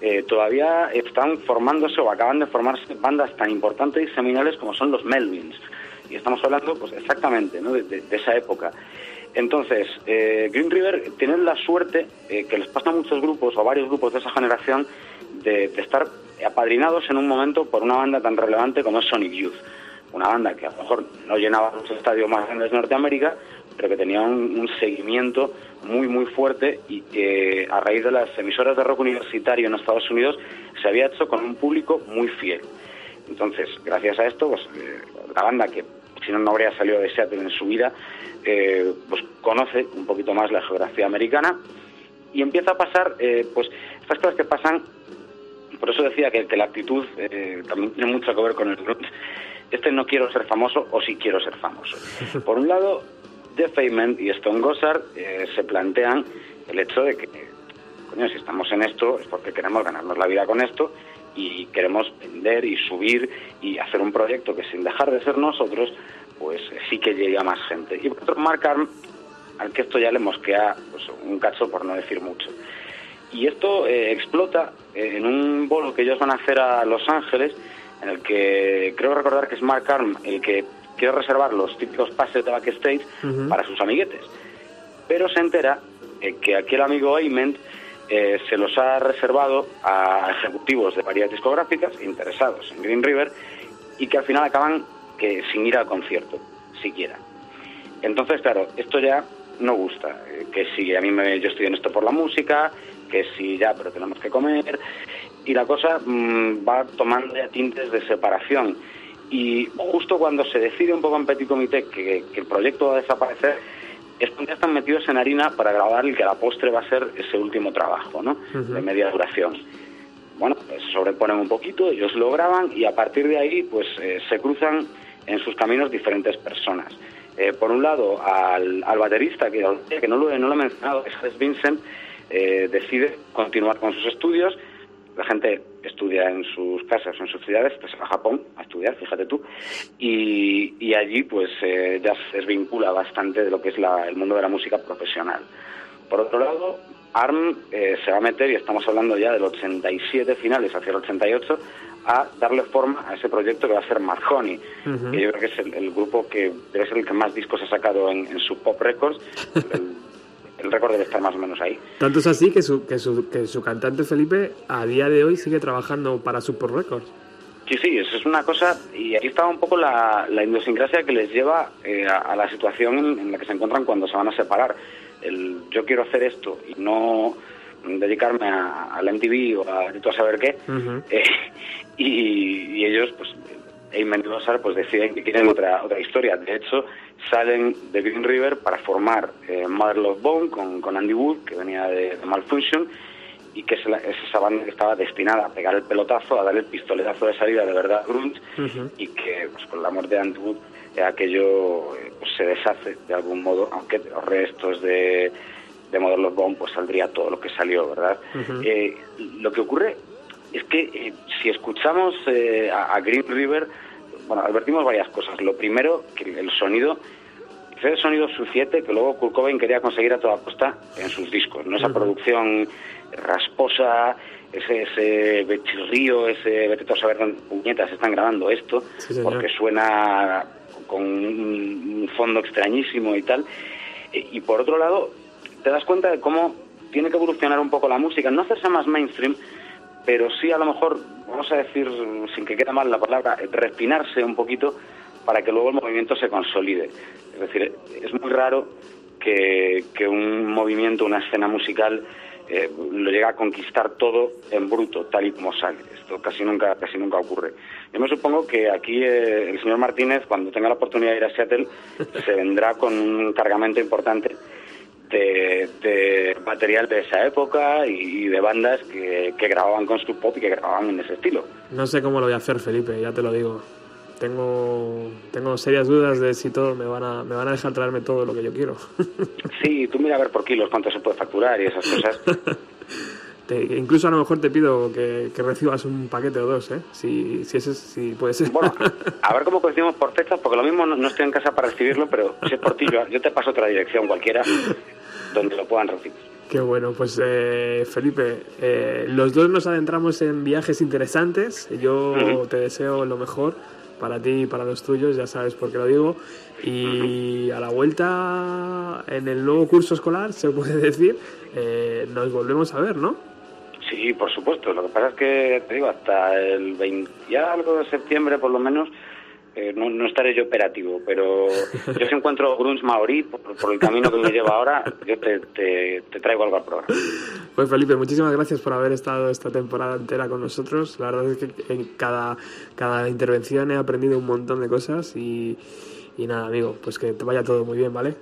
Eh, todavía están formándose o acaban de formarse bandas tan importantes y seminales como son los Melvins. Y estamos hablando pues exactamente de, esa época. Entonces, eh, Green River tienen la suerte eh, que les pasa a muchos grupos o a varios grupos de esa generación de, de estar apadrinados en un momento por una banda tan relevante como es Sonic Youth. Una banda que a lo mejor no llenaba los estadios más grandes de Norteamérica, pero que tenía un, un seguimiento muy, muy fuerte y que a raíz de las emisoras de rock universitario en Estados Unidos se había hecho con un público muy fiel. Entonces, gracias a esto, pues eh, la banda que si no no habría salido de Seattle en su vida, eh, pues conoce un poquito más la geografía americana y empieza a pasar, eh, pues estas cosas que pasan por eso decía que, que la actitud eh, también tiene mucho que ver con el grunge. Este no quiero ser famoso o sí quiero ser famoso. [laughs] Por un lado, Jeff Ament y Stone Gossard eh, se plantean el hecho de que, coño, si estamos en esto es porque queremos ganarnos la vida con esto y queremos vender y subir y hacer un proyecto que sin dejar de ser nosotros, pues sí que llegue a más gente. Y por otro, Mark Arm, al que esto ya le mosquea pues, un cacho por no decir mucho. Y esto eh, explota eh, en un bolo que ellos van a hacer a Los Ángeles, en el que creo recordar que es Mark Arm el que quiere reservar los típicos pases de backstage para sus amiguetes. Pero se entera eh, que aquel amigo Ament eh, se los ha reservado a ejecutivos de varias discográficas interesados en Green River y que al final acaban que sin ir al concierto, siquiera. Entonces, claro, esto ya no gusta. eh, Que si a mí me, yo estoy en esto por la música, que si ya, pero tenemos que comer. Y la cosa mm, va tomando ya tintes de separación. Y justo cuando se decide un poco en Petit Comité que el proyecto va a desaparecer, es cuando ya están metidos en harina para grabar el que a la postre va a ser ese último trabajo, ¿no? De media duración bueno, pues se sobreponen un poquito, ellos lo graban y a partir de ahí pues eh, se cruzan en sus caminos diferentes personas. Eh, por un lado, al, al baterista, que, que no, lo, no lo he mencionado, es Vincent, eh, decide continuar con sus estudios. La gente estudia en sus casas en sus ciudades, pues se va a Japón a estudiar, fíjate tú, y, y allí pues eh, ya se desvincula bastante de lo que es la- el mundo de la música profesional. Por otro lado, ARM eh, se va a meter, y estamos hablando ya del 87 finales hacia el 88, a darle forma a ese proyecto que va a ser Marconi, que yo creo que es el, el grupo que debe ser el que más discos ha sacado en, en su Pop Records. El, [laughs] el récord debe estar más o menos ahí. Tanto es así que su, que, su, que su cantante Felipe a día de hoy sigue trabajando para Super Records. Sí, sí, eso es una cosa, y ahí estaba un poco la, la idiosincrasia que les lleva eh, a, a la situación en, en la que se encuentran cuando se van a separar. El yo quiero hacer esto y no dedicarme a- al MTV o a, a saber qué, eh, [laughs] y, y ellos, pues, Y Gossard, pues deciden que quieren otra, otra historia. De hecho, salen de Green River para formar eh, Mother Love Bone con, con Andy Wood, que venía de, de Malfunction, y que es, la- es esa banda que estaba destinada a pegar el pelotazo, a dar el pistoletazo de salida de verdad grunge, y que pues, con la muerte de Andy Wood eh, aquello eh, pues, se deshace de algún modo, aunque los restos de, de Mother Love Bone pues saldría todo lo que salió, ¿verdad? Eh, lo que ocurre es que si escuchamos a, a Green River, bueno, advertimos varias cosas. Lo primero, que el sonido, ese sonido suciete que luego Kurt Cobain quería conseguir a toda costa en sus discos, ¿no? Esa producción rasposa, ese, ese bechirrío, ese vete a saber dónde puñetas están grabando esto, Sí, porque suena con un, fondo extrañísimo y tal. Eh, Y por otro lado, te das cuenta de cómo tiene que evolucionar un poco la música, no hacerse más mainstream, pero sí a lo mejor, vamos a decir, sin que quede mal la palabra, respinarse un poquito para que luego el movimiento se consolide. Es decir, es muy raro que, que un movimiento, una escena musical, eh, lo llegue a conquistar todo en bruto, tal y como sale. Esto casi nunca, casi nunca ocurre. Yo me supongo que aquí eh, el señor Martínez, cuando tenga la oportunidad de ir a Seattle, se vendrá con un cargamento importante de, de material de esa época y, y de bandas que, que grababan con su pop y que grababan en ese estilo. No sé cómo lo voy a hacer, Felipe, ya te lo digo. Tengo, tengo serias dudas de si todo me van a, me van a dejar traerme todo lo que yo quiero. Sí, tú mira a ver por kilos cuánto se puede facturar y esas cosas. [laughs] Te- incluso a lo mejor te pido que, que recibas un paquete o dos, ¿eh? Si, si, ese, si puede ser. Bueno, [laughs] a ver cómo coincidimos por fechas, porque lo mismo no, no estoy en casa para recibirlo, pero si es por ti, yo, yo te paso otra dirección cualquiera donde lo puedan recibir. Qué bueno, pues eh, Felipe, eh, los dos nos adentramos en viajes interesantes. Yo te deseo lo mejor para ti y para los tuyos, ya sabes por qué lo digo. Y a la vuelta en el nuevo curso escolar, se puede decir, eh, nos volvemos a ver, ¿no? Sí, por supuesto. Lo que pasa es que, te digo, hasta el 20 y algo de septiembre, por lo menos, eh, no, estaré yo operativo, pero yo si encuentro grunge maorí por, el camino que me lleva ahora, yo te, te, te traigo algo al programa. Pues Felipe, muchísimas gracias por haber estado esta temporada entera con nosotros. La verdad es que en cada, cada intervención he aprendido un montón de cosas y, y nada, amigo, pues que te vaya todo muy bien, ¿vale?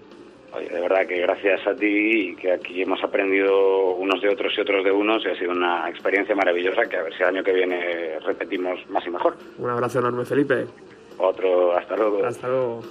Oye, de verdad que gracias a ti y que aquí hemos aprendido unos de otros y otros de unos y ha sido una experiencia maravillosa que a ver si el año que viene repetimos más y mejor. Un abrazo enorme, Felipe. Otro, hasta luego. Hasta luego.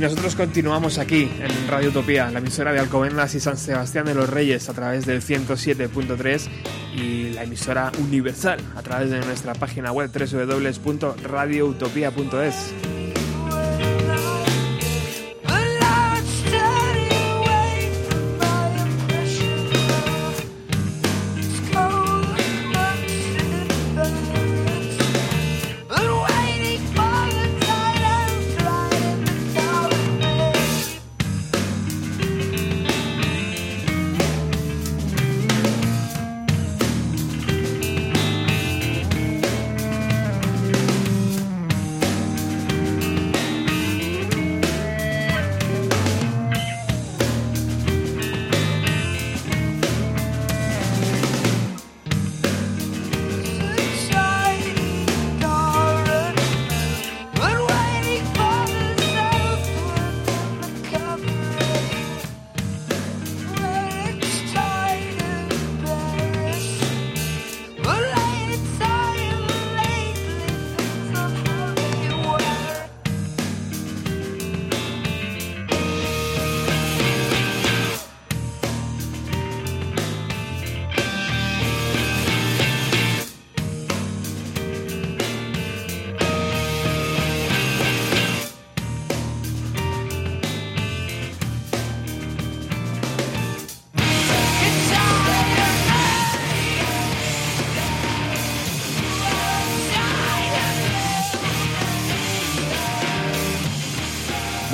Y nosotros continuamos aquí en Radio Utopía, la emisora de Alcobendas y San Sebastián de los Reyes a través del 107.3 y la emisora universal a través de nuestra página web www.radioutopia.es.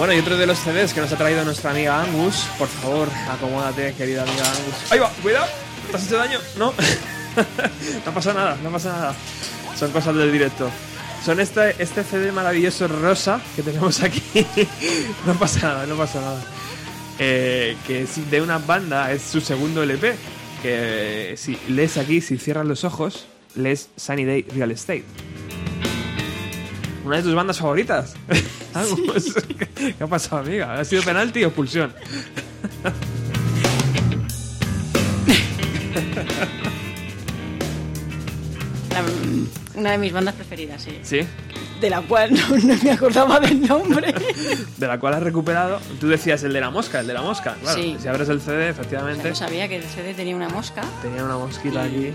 Bueno, y otro de los CDs que nos ha traído nuestra amiga Angus. Por favor, acomódate, querida amiga Angus. ¡Ahí va! ¡Cuidado! ¿Te has hecho daño? No. [laughs] no pasa nada, no pasa nada. Son cosas del directo. Son este, este CD maravilloso rosa que tenemos aquí. [laughs] no pasa nada, no pasa nada. Eh, que es de una banda, es su segundo LP. que si lees aquí, si cierras los ojos, lees Sunny Day Real Estate. Una de tus bandas favoritas. [laughs] ¿Qué ha pasado, amiga? ¿Ha sido penalti o expulsión? La- una de mis bandas preferidas, sí. Sí. De la cual no, no me acordaba del nombre. [laughs] De la cual has recuperado. Tú decías el de la mosca, el de la mosca. Claro, Sí. si abres el CD, efectivamente, Yo sabía que el CD tenía una mosca tenía una mosquita aquí.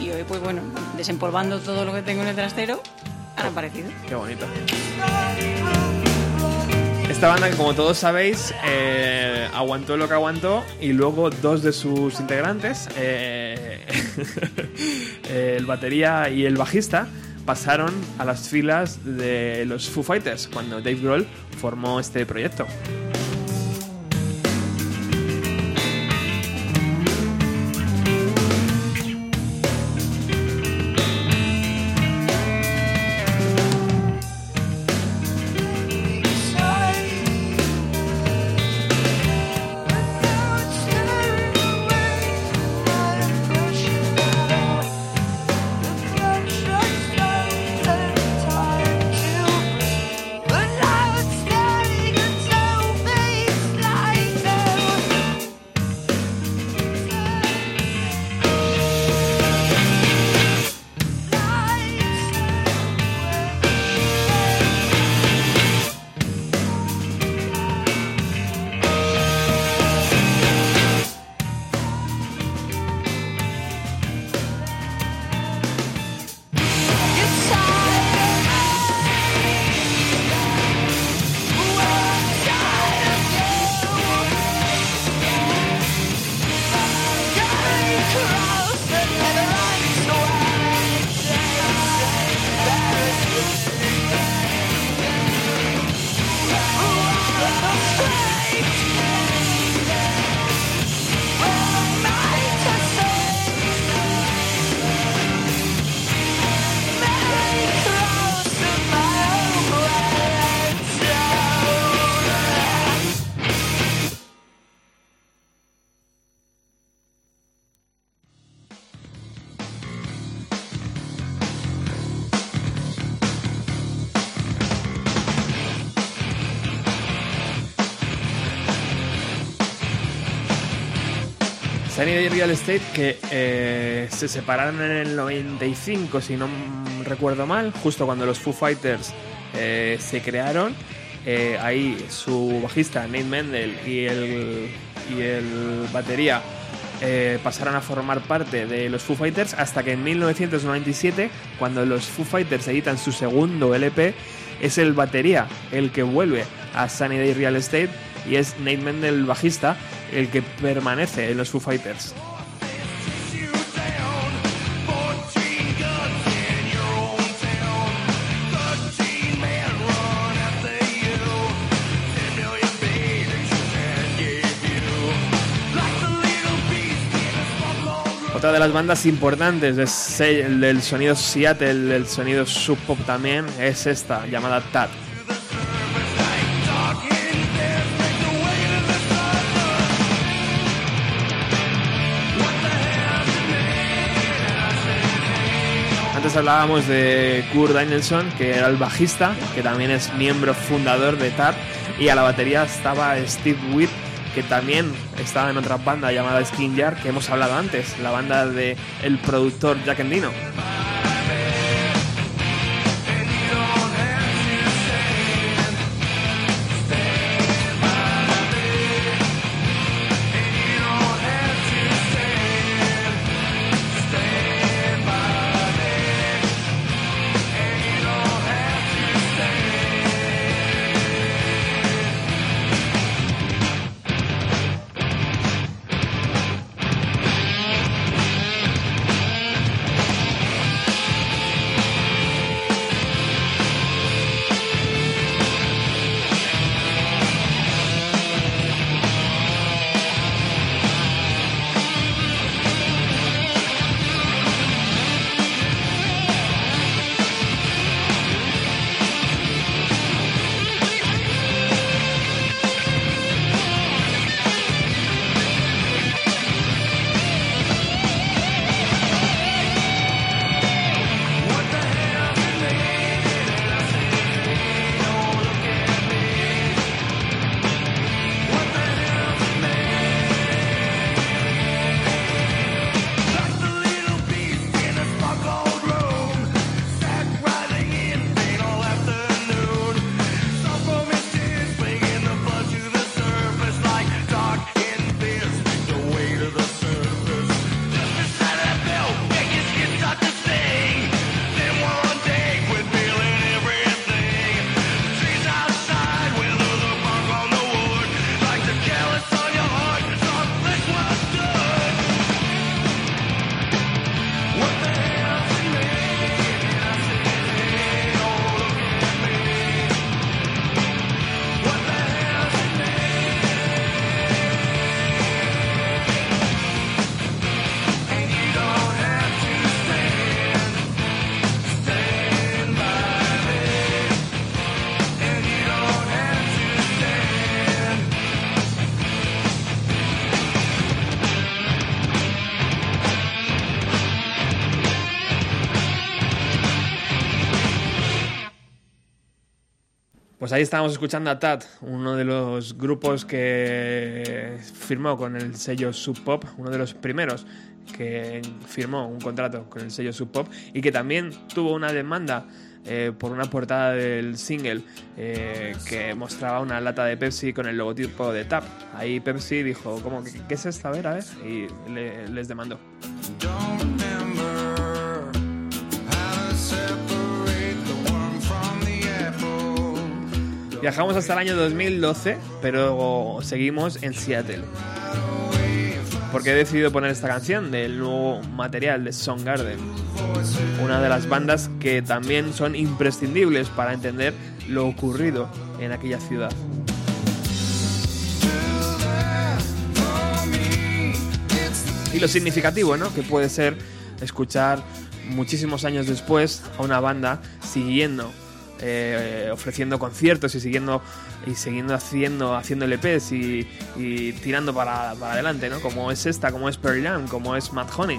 y hoy, pues bueno, desempolvando todo lo que tengo en el trastero, han aparecido. Qué bonito. Esta banda, como todos sabéis, eh, aguantó lo que aguantó y luego dos de sus integrantes, [laughs] eh, el batería y el bajista, pasaron a las filas de los Foo Fighters cuando Dave Grohl formó este proyecto. Real Estate que eh, se separaron en el 95, si no recuerdo mal, justo cuando los Foo Fighters eh, se crearon. Eh, ahí su bajista Nate Mendel y el, y el batería pasaron a formar parte de los Foo Fighters hasta que en 1997, cuando los Foo Fighters editan su segundo LP, es el batería el que vuelve a Sunny Day Real Estate y es Nate Mendel, el bajista, el que permanece en los Foo Fighters. Otra de las bandas importantes de se- el del sonido Seattle, del sonido sub pop también, es esta, llamada Tad. Hablábamos de Kurt Danielson, que era el bajista, que también es miembro fundador de Tad, y a la batería estaba Steve Witt, que también estaba en otra banda llamada Skin Jar, que hemos hablado antes, la banda de el productor Jack Endino. Pues ahí estábamos escuchando a Tat, uno de los grupos que firmó con el sello Sub Pop, uno de los primeros que firmó un contrato con el sello Sub Pop y que también tuvo una demanda eh, por una portada del single eh, que mostraba una lata de Pepsi con el logotipo de Tap. Ahí Pepsi dijo, ¿cómo, qué, es esta? A ver, a ver, y le- les demandó. Viajamos hasta el año 2012, pero seguimos en Seattle. Porque he decidido poner esta canción del nuevo material de Soundgarden. Una de las bandas que también son imprescindibles para entender lo ocurrido en aquella ciudad. Y lo significativo, ¿no? Que puede ser escuchar muchísimos años después a una banda siguiendo, eh, ofreciendo conciertos y siguiendo y siguiendo haciendo, haciendo LPs y, tirando para, para adelante, ¿no? Como es esta, como es Pearl Jam, como es Matt Honey.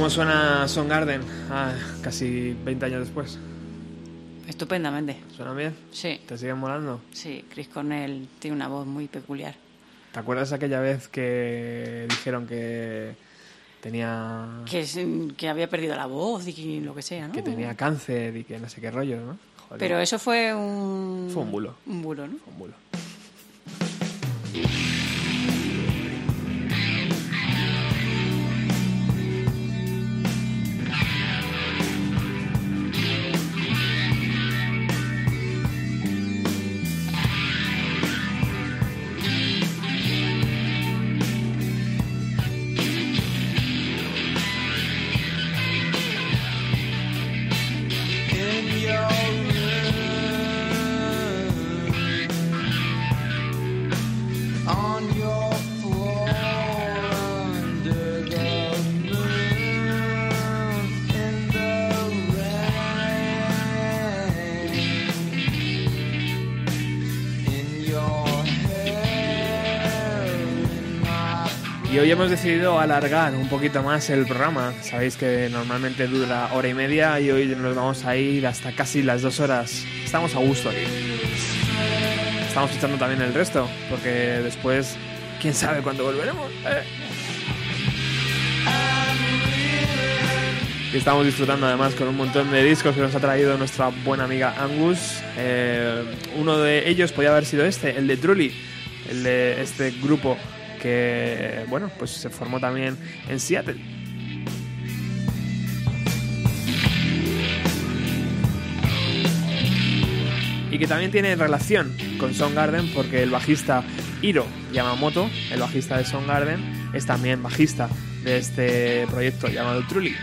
¿Cómo suena Soundgarden? Ah, casi 20 años después. Estupendamente. ¿Suena bien? Sí, ¿Te siguen molando? sí, Chris Cornell tiene una voz muy peculiar. ¿Te acuerdas aquella vez que dijeron que tenía Que, es- que había perdido la voz y que lo que sea, ¿no? que tenía cáncer y que no sé qué rollo, ¿no? Joder, Pero eso fue un... Fue un bulo. Un bulo, ¿no? fue un bulo. Hemos decidido alargar un poquito más el programa. Sabéis que normalmente dura hora y media y hoy nos vamos a ir hasta casi las dos horas. Estamos a gusto aquí. Estamos echando también el resto, porque después, quién sabe cuándo volveremos. ¿eh? Y estamos disfrutando además con un montón de discos que nos ha traído nuestra buena amiga Angus. Eh, uno de ellos podía haber sido este, el de Truly, el de este grupo que bueno, pues se formó también en Seattle. y que también tiene relación con Soundgarden porque el bajista Hiro Yamamoto, el bajista de Soundgarden, es también bajista de este proyecto llamado Truly.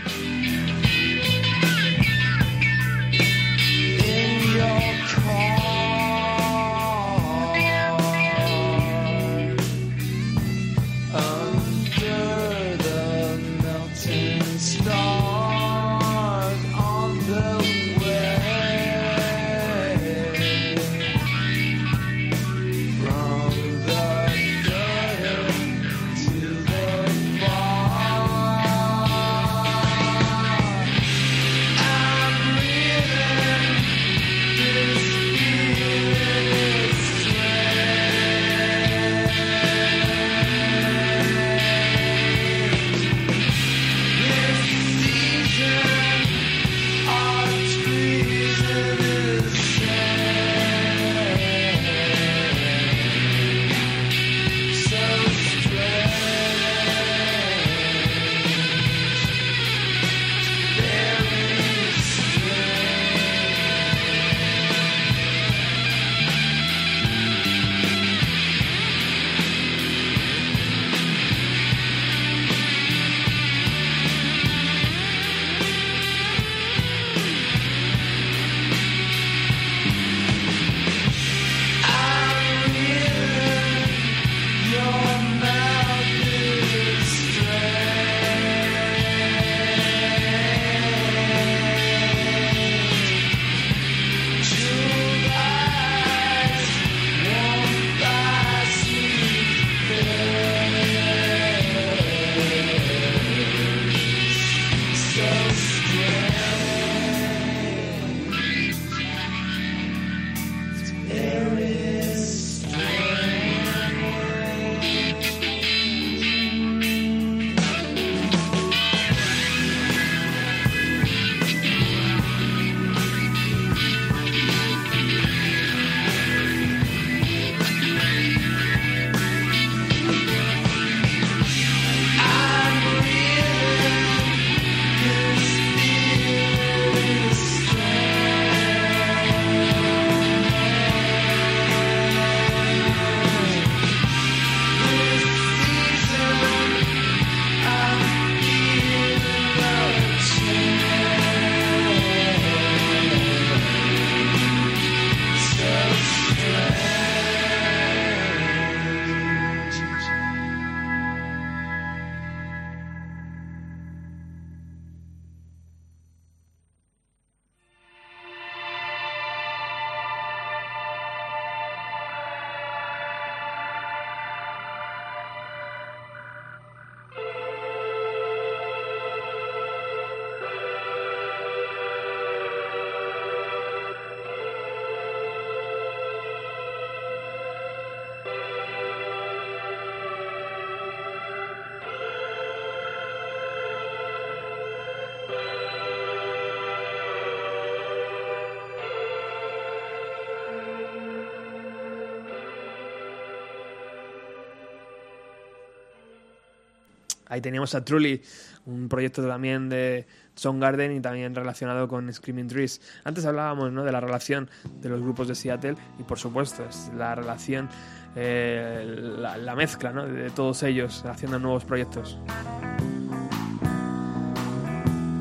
Ahí teníamos a Truly, un proyecto también de Soundgarden y también relacionado con Screaming Trees. Antes hablábamos ¿no? de la relación de los grupos de Seattle y por supuesto es la relación, eh, la, la mezcla ¿no? de todos ellos haciendo nuevos proyectos.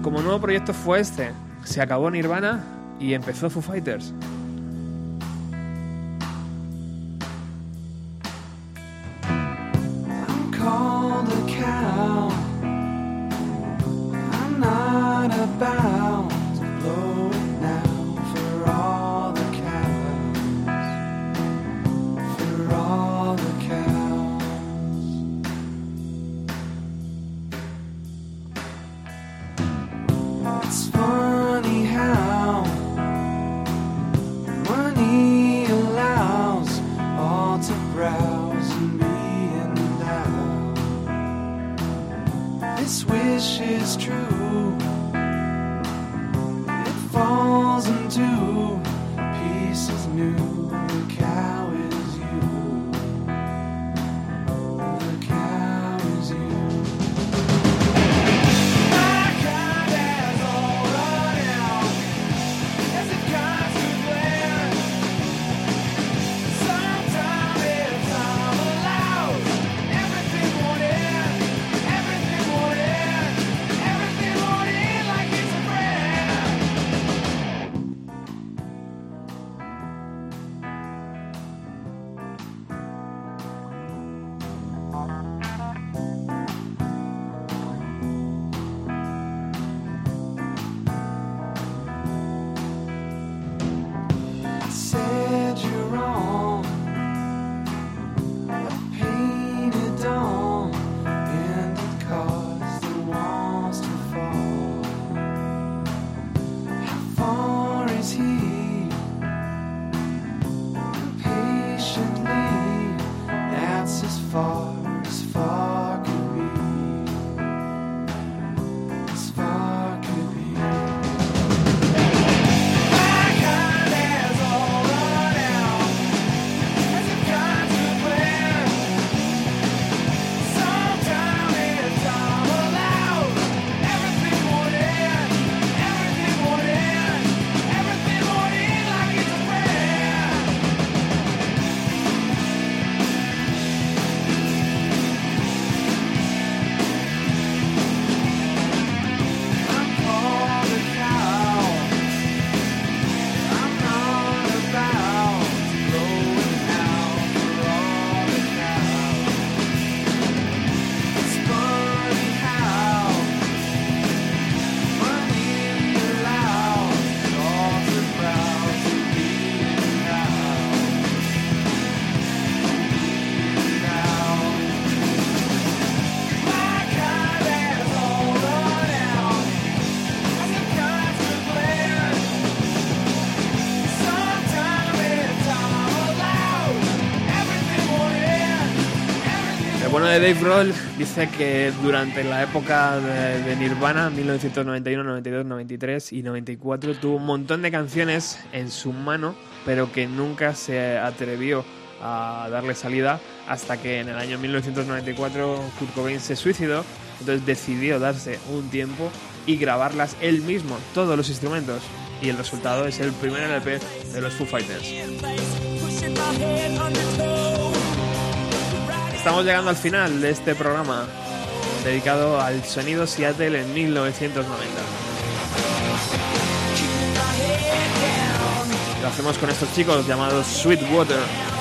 Como nuevo proyecto fue este, se acabó Nirvana y empezó Foo Fighters. is true. Dave Grohl dice que durante la época de, de Nirvana, 1991, 92, 93 y 94, tuvo un montón de canciones en su mano, pero que nunca se atrevió a darle salida hasta que en el año 1994 Kurt Cobain se suicidó, entonces decidió darse un tiempo y grabarlas él mismo, todos los instrumentos. Y el resultado es el primer LP de los Foo Fighters. Estamos llegando al final de este programa dedicado al sonido Seattle en 1990. Lo hacemos con estos chicos llamados Sweetwater.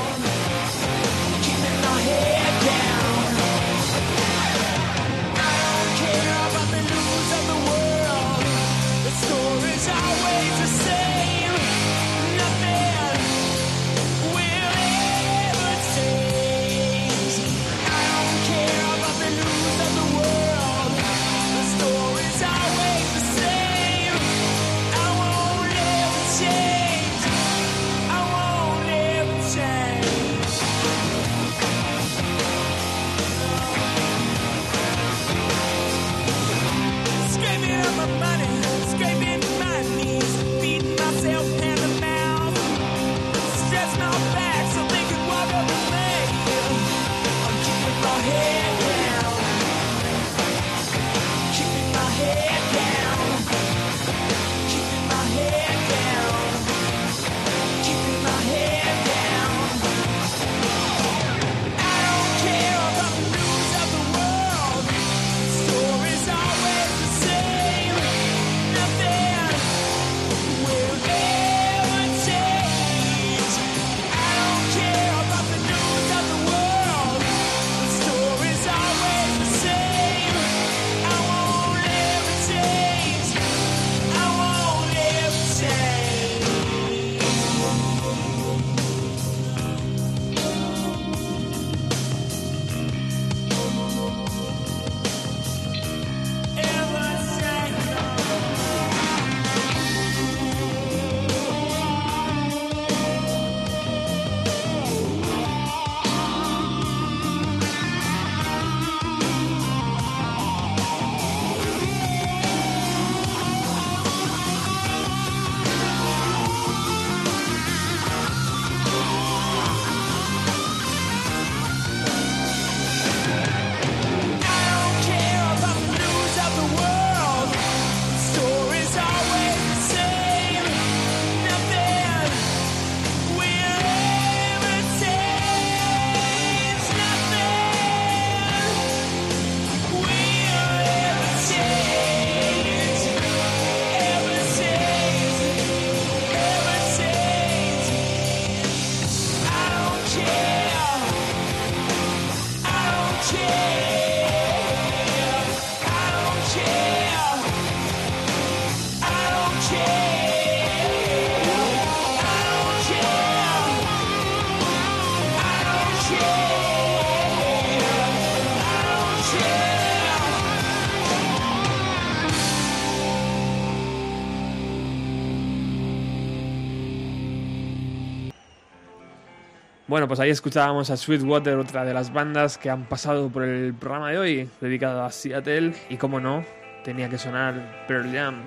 Bueno, pues ahí escuchábamos a Sweetwater, otra de las bandas que han pasado por el programa de hoy, dedicado a Seattle, y como no, tenía que sonar Pearl Jam.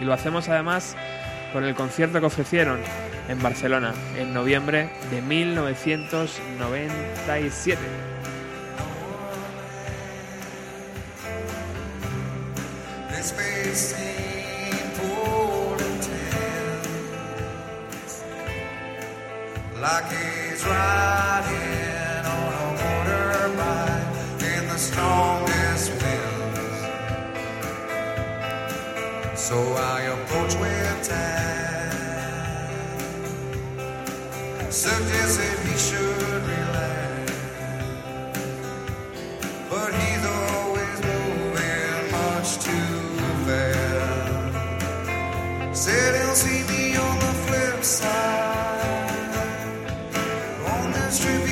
Y lo hacemos además con el concierto que ofrecieron en Barcelona en noviembre de 1997. street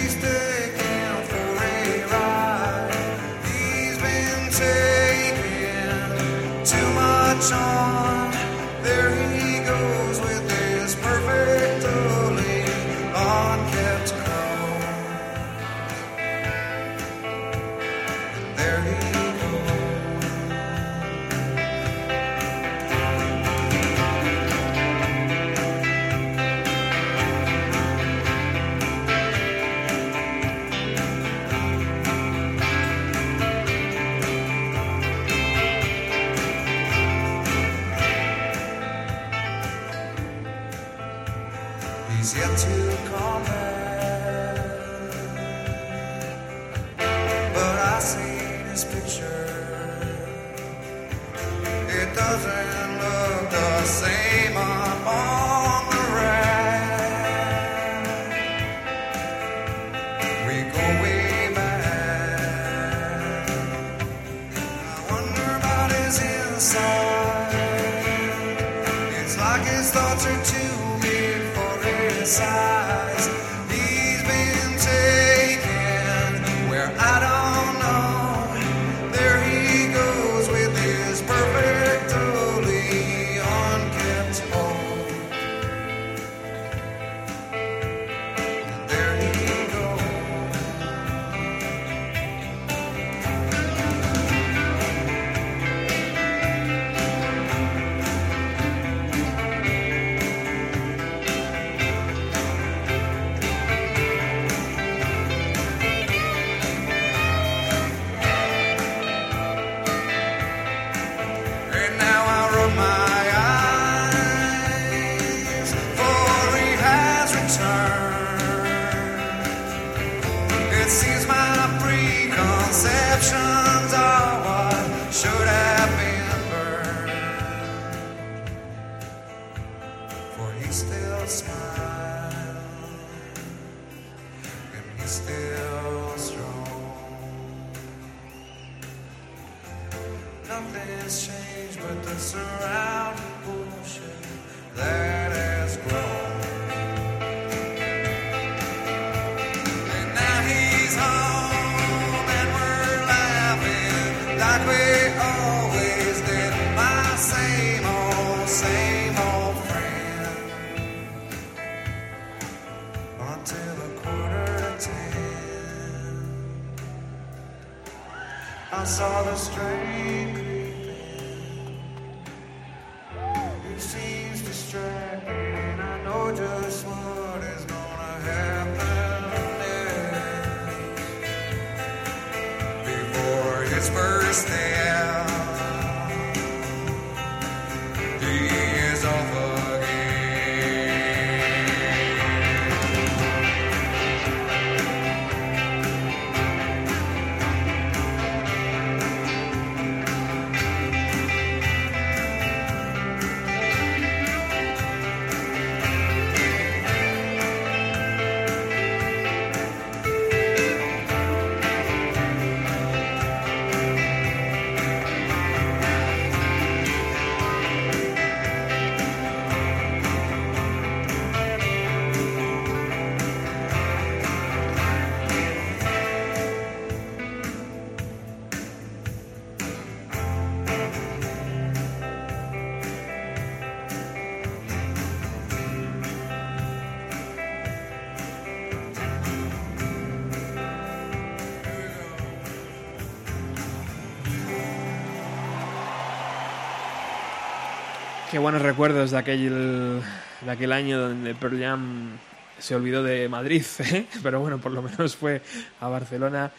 Qué buenos recuerdos de aquel, de aquel año donde Pearl Jam se olvidó de Madrid, [laughs] ¿eh? pero bueno, por lo menos fue a Barcelona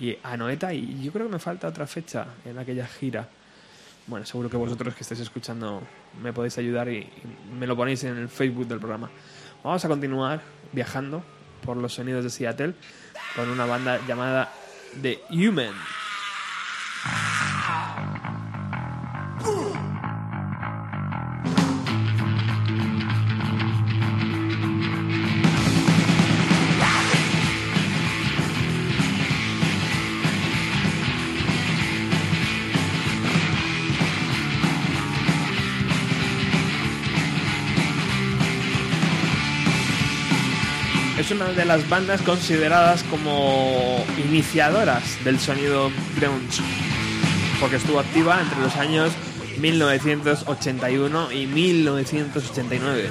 y a Noeta y yo creo que me falta otra fecha en aquella gira. Bueno, seguro que vosotros que estáis escuchando me podéis ayudar y, y me lo ponéis en el Facebook del programa. Vamos a continuar viajando por los sonidos de Seattle con una banda llamada The Human. De las bandas consideradas como iniciadoras del sonido grunge, porque estuvo activa entre los años 1981 y 1989.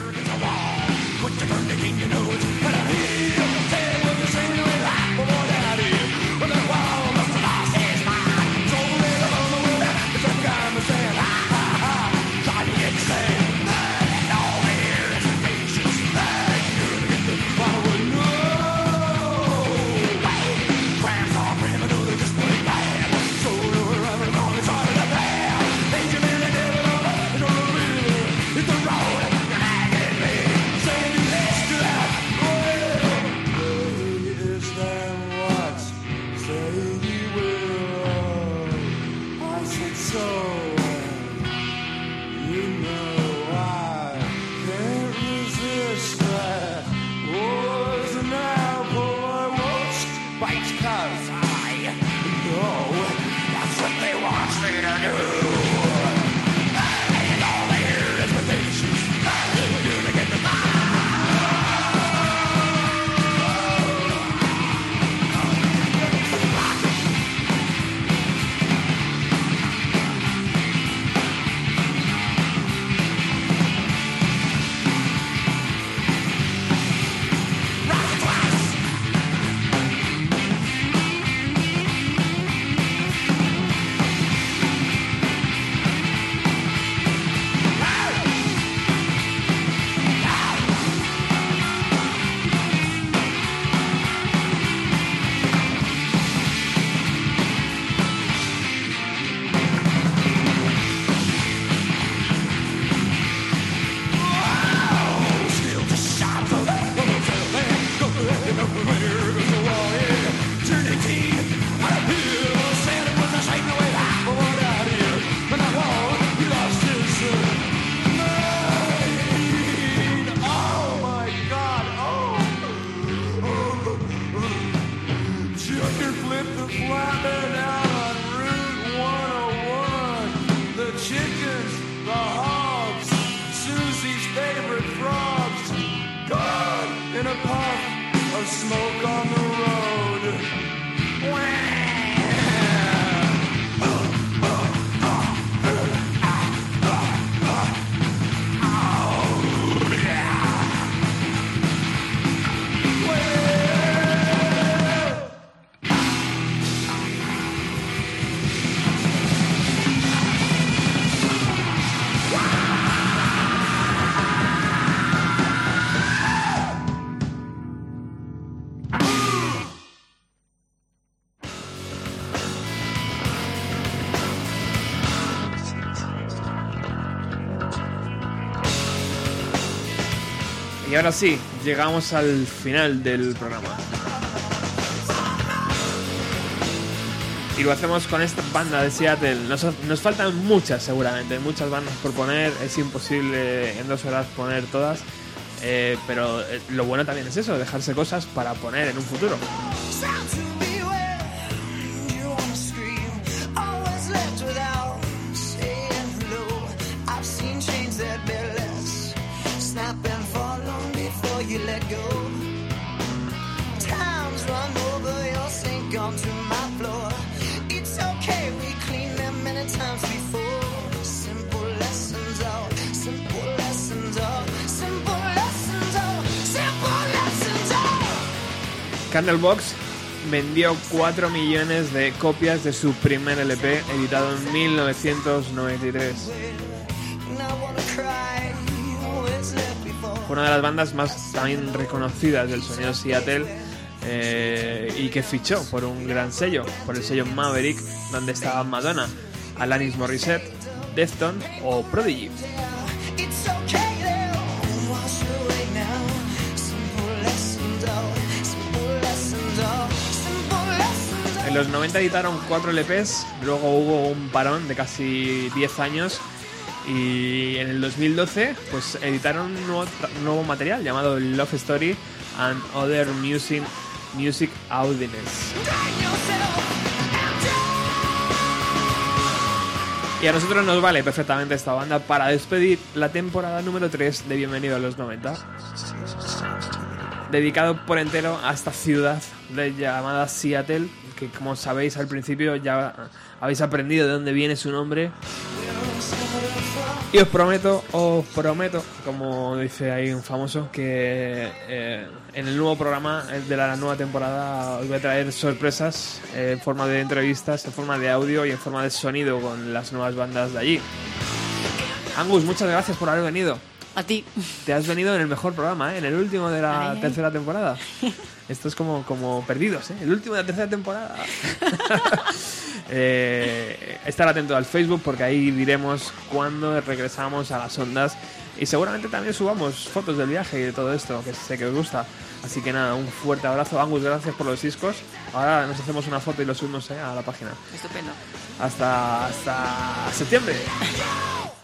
Smoke Y ahora sí, llegamos al final del programa. Y lo hacemos con esta banda de Seattle. Nos, nos faltan muchas seguramente, muchas bandas por poner. Es imposible en dos horas poner todas. Eh, pero eh, lo bueno también es eso, dejarse cosas para poner en un futuro. Candlebox vendió 4 millones de copias de su primer LP editado en 1993. And I wanna cry. Always left before. Fue una de las bandas más también reconocidas del sonido Seattle eh, y que fichó por un gran sello, por el sello Maverick, donde estaban Madonna, Alanis Morissette, Defton o Prodigy. En los 90 editaron 4 LPs, luego hubo un parón de casi 10 años y en el 2012 pues editaron un nuevo, nuevo material llamado Love Story and Other Music, Music Audience. Y a nosotros nos vale perfectamente esta banda para despedir la temporada número 3 de Bienvenido a los 90. Dedicado por entero a esta ciudad de- llamada Seattle, que como sabéis al principio ya habéis aprendido de dónde viene su nombre. Y os prometo, os prometo, como dice ahí un famoso, que eh, en el nuevo programa de la nueva temporada os voy a traer sorpresas eh, en forma de entrevistas, en forma de audio y en forma de sonido con las nuevas bandas de allí. Angus, muchas gracias por haber venido. A ti. Te has venido en el mejor programa, ¿eh? en el último de la Ay, ay. tercera temporada. [laughs] Esto es como, como perdidos, ¿eh? el último de la tercera temporada. [laughs] Eh, estar atento al Facebook porque ahí diremos cuándo regresamos a las ondas y seguramente también subamos fotos del viaje y de todo esto, que sé que os gusta. Así que nada, un fuerte abrazo. Angus, gracias por los discos. Ahora nos hacemos una foto y lo subimos ¿eh? a la página. Estupendo. Hasta, hasta septiembre. [laughs]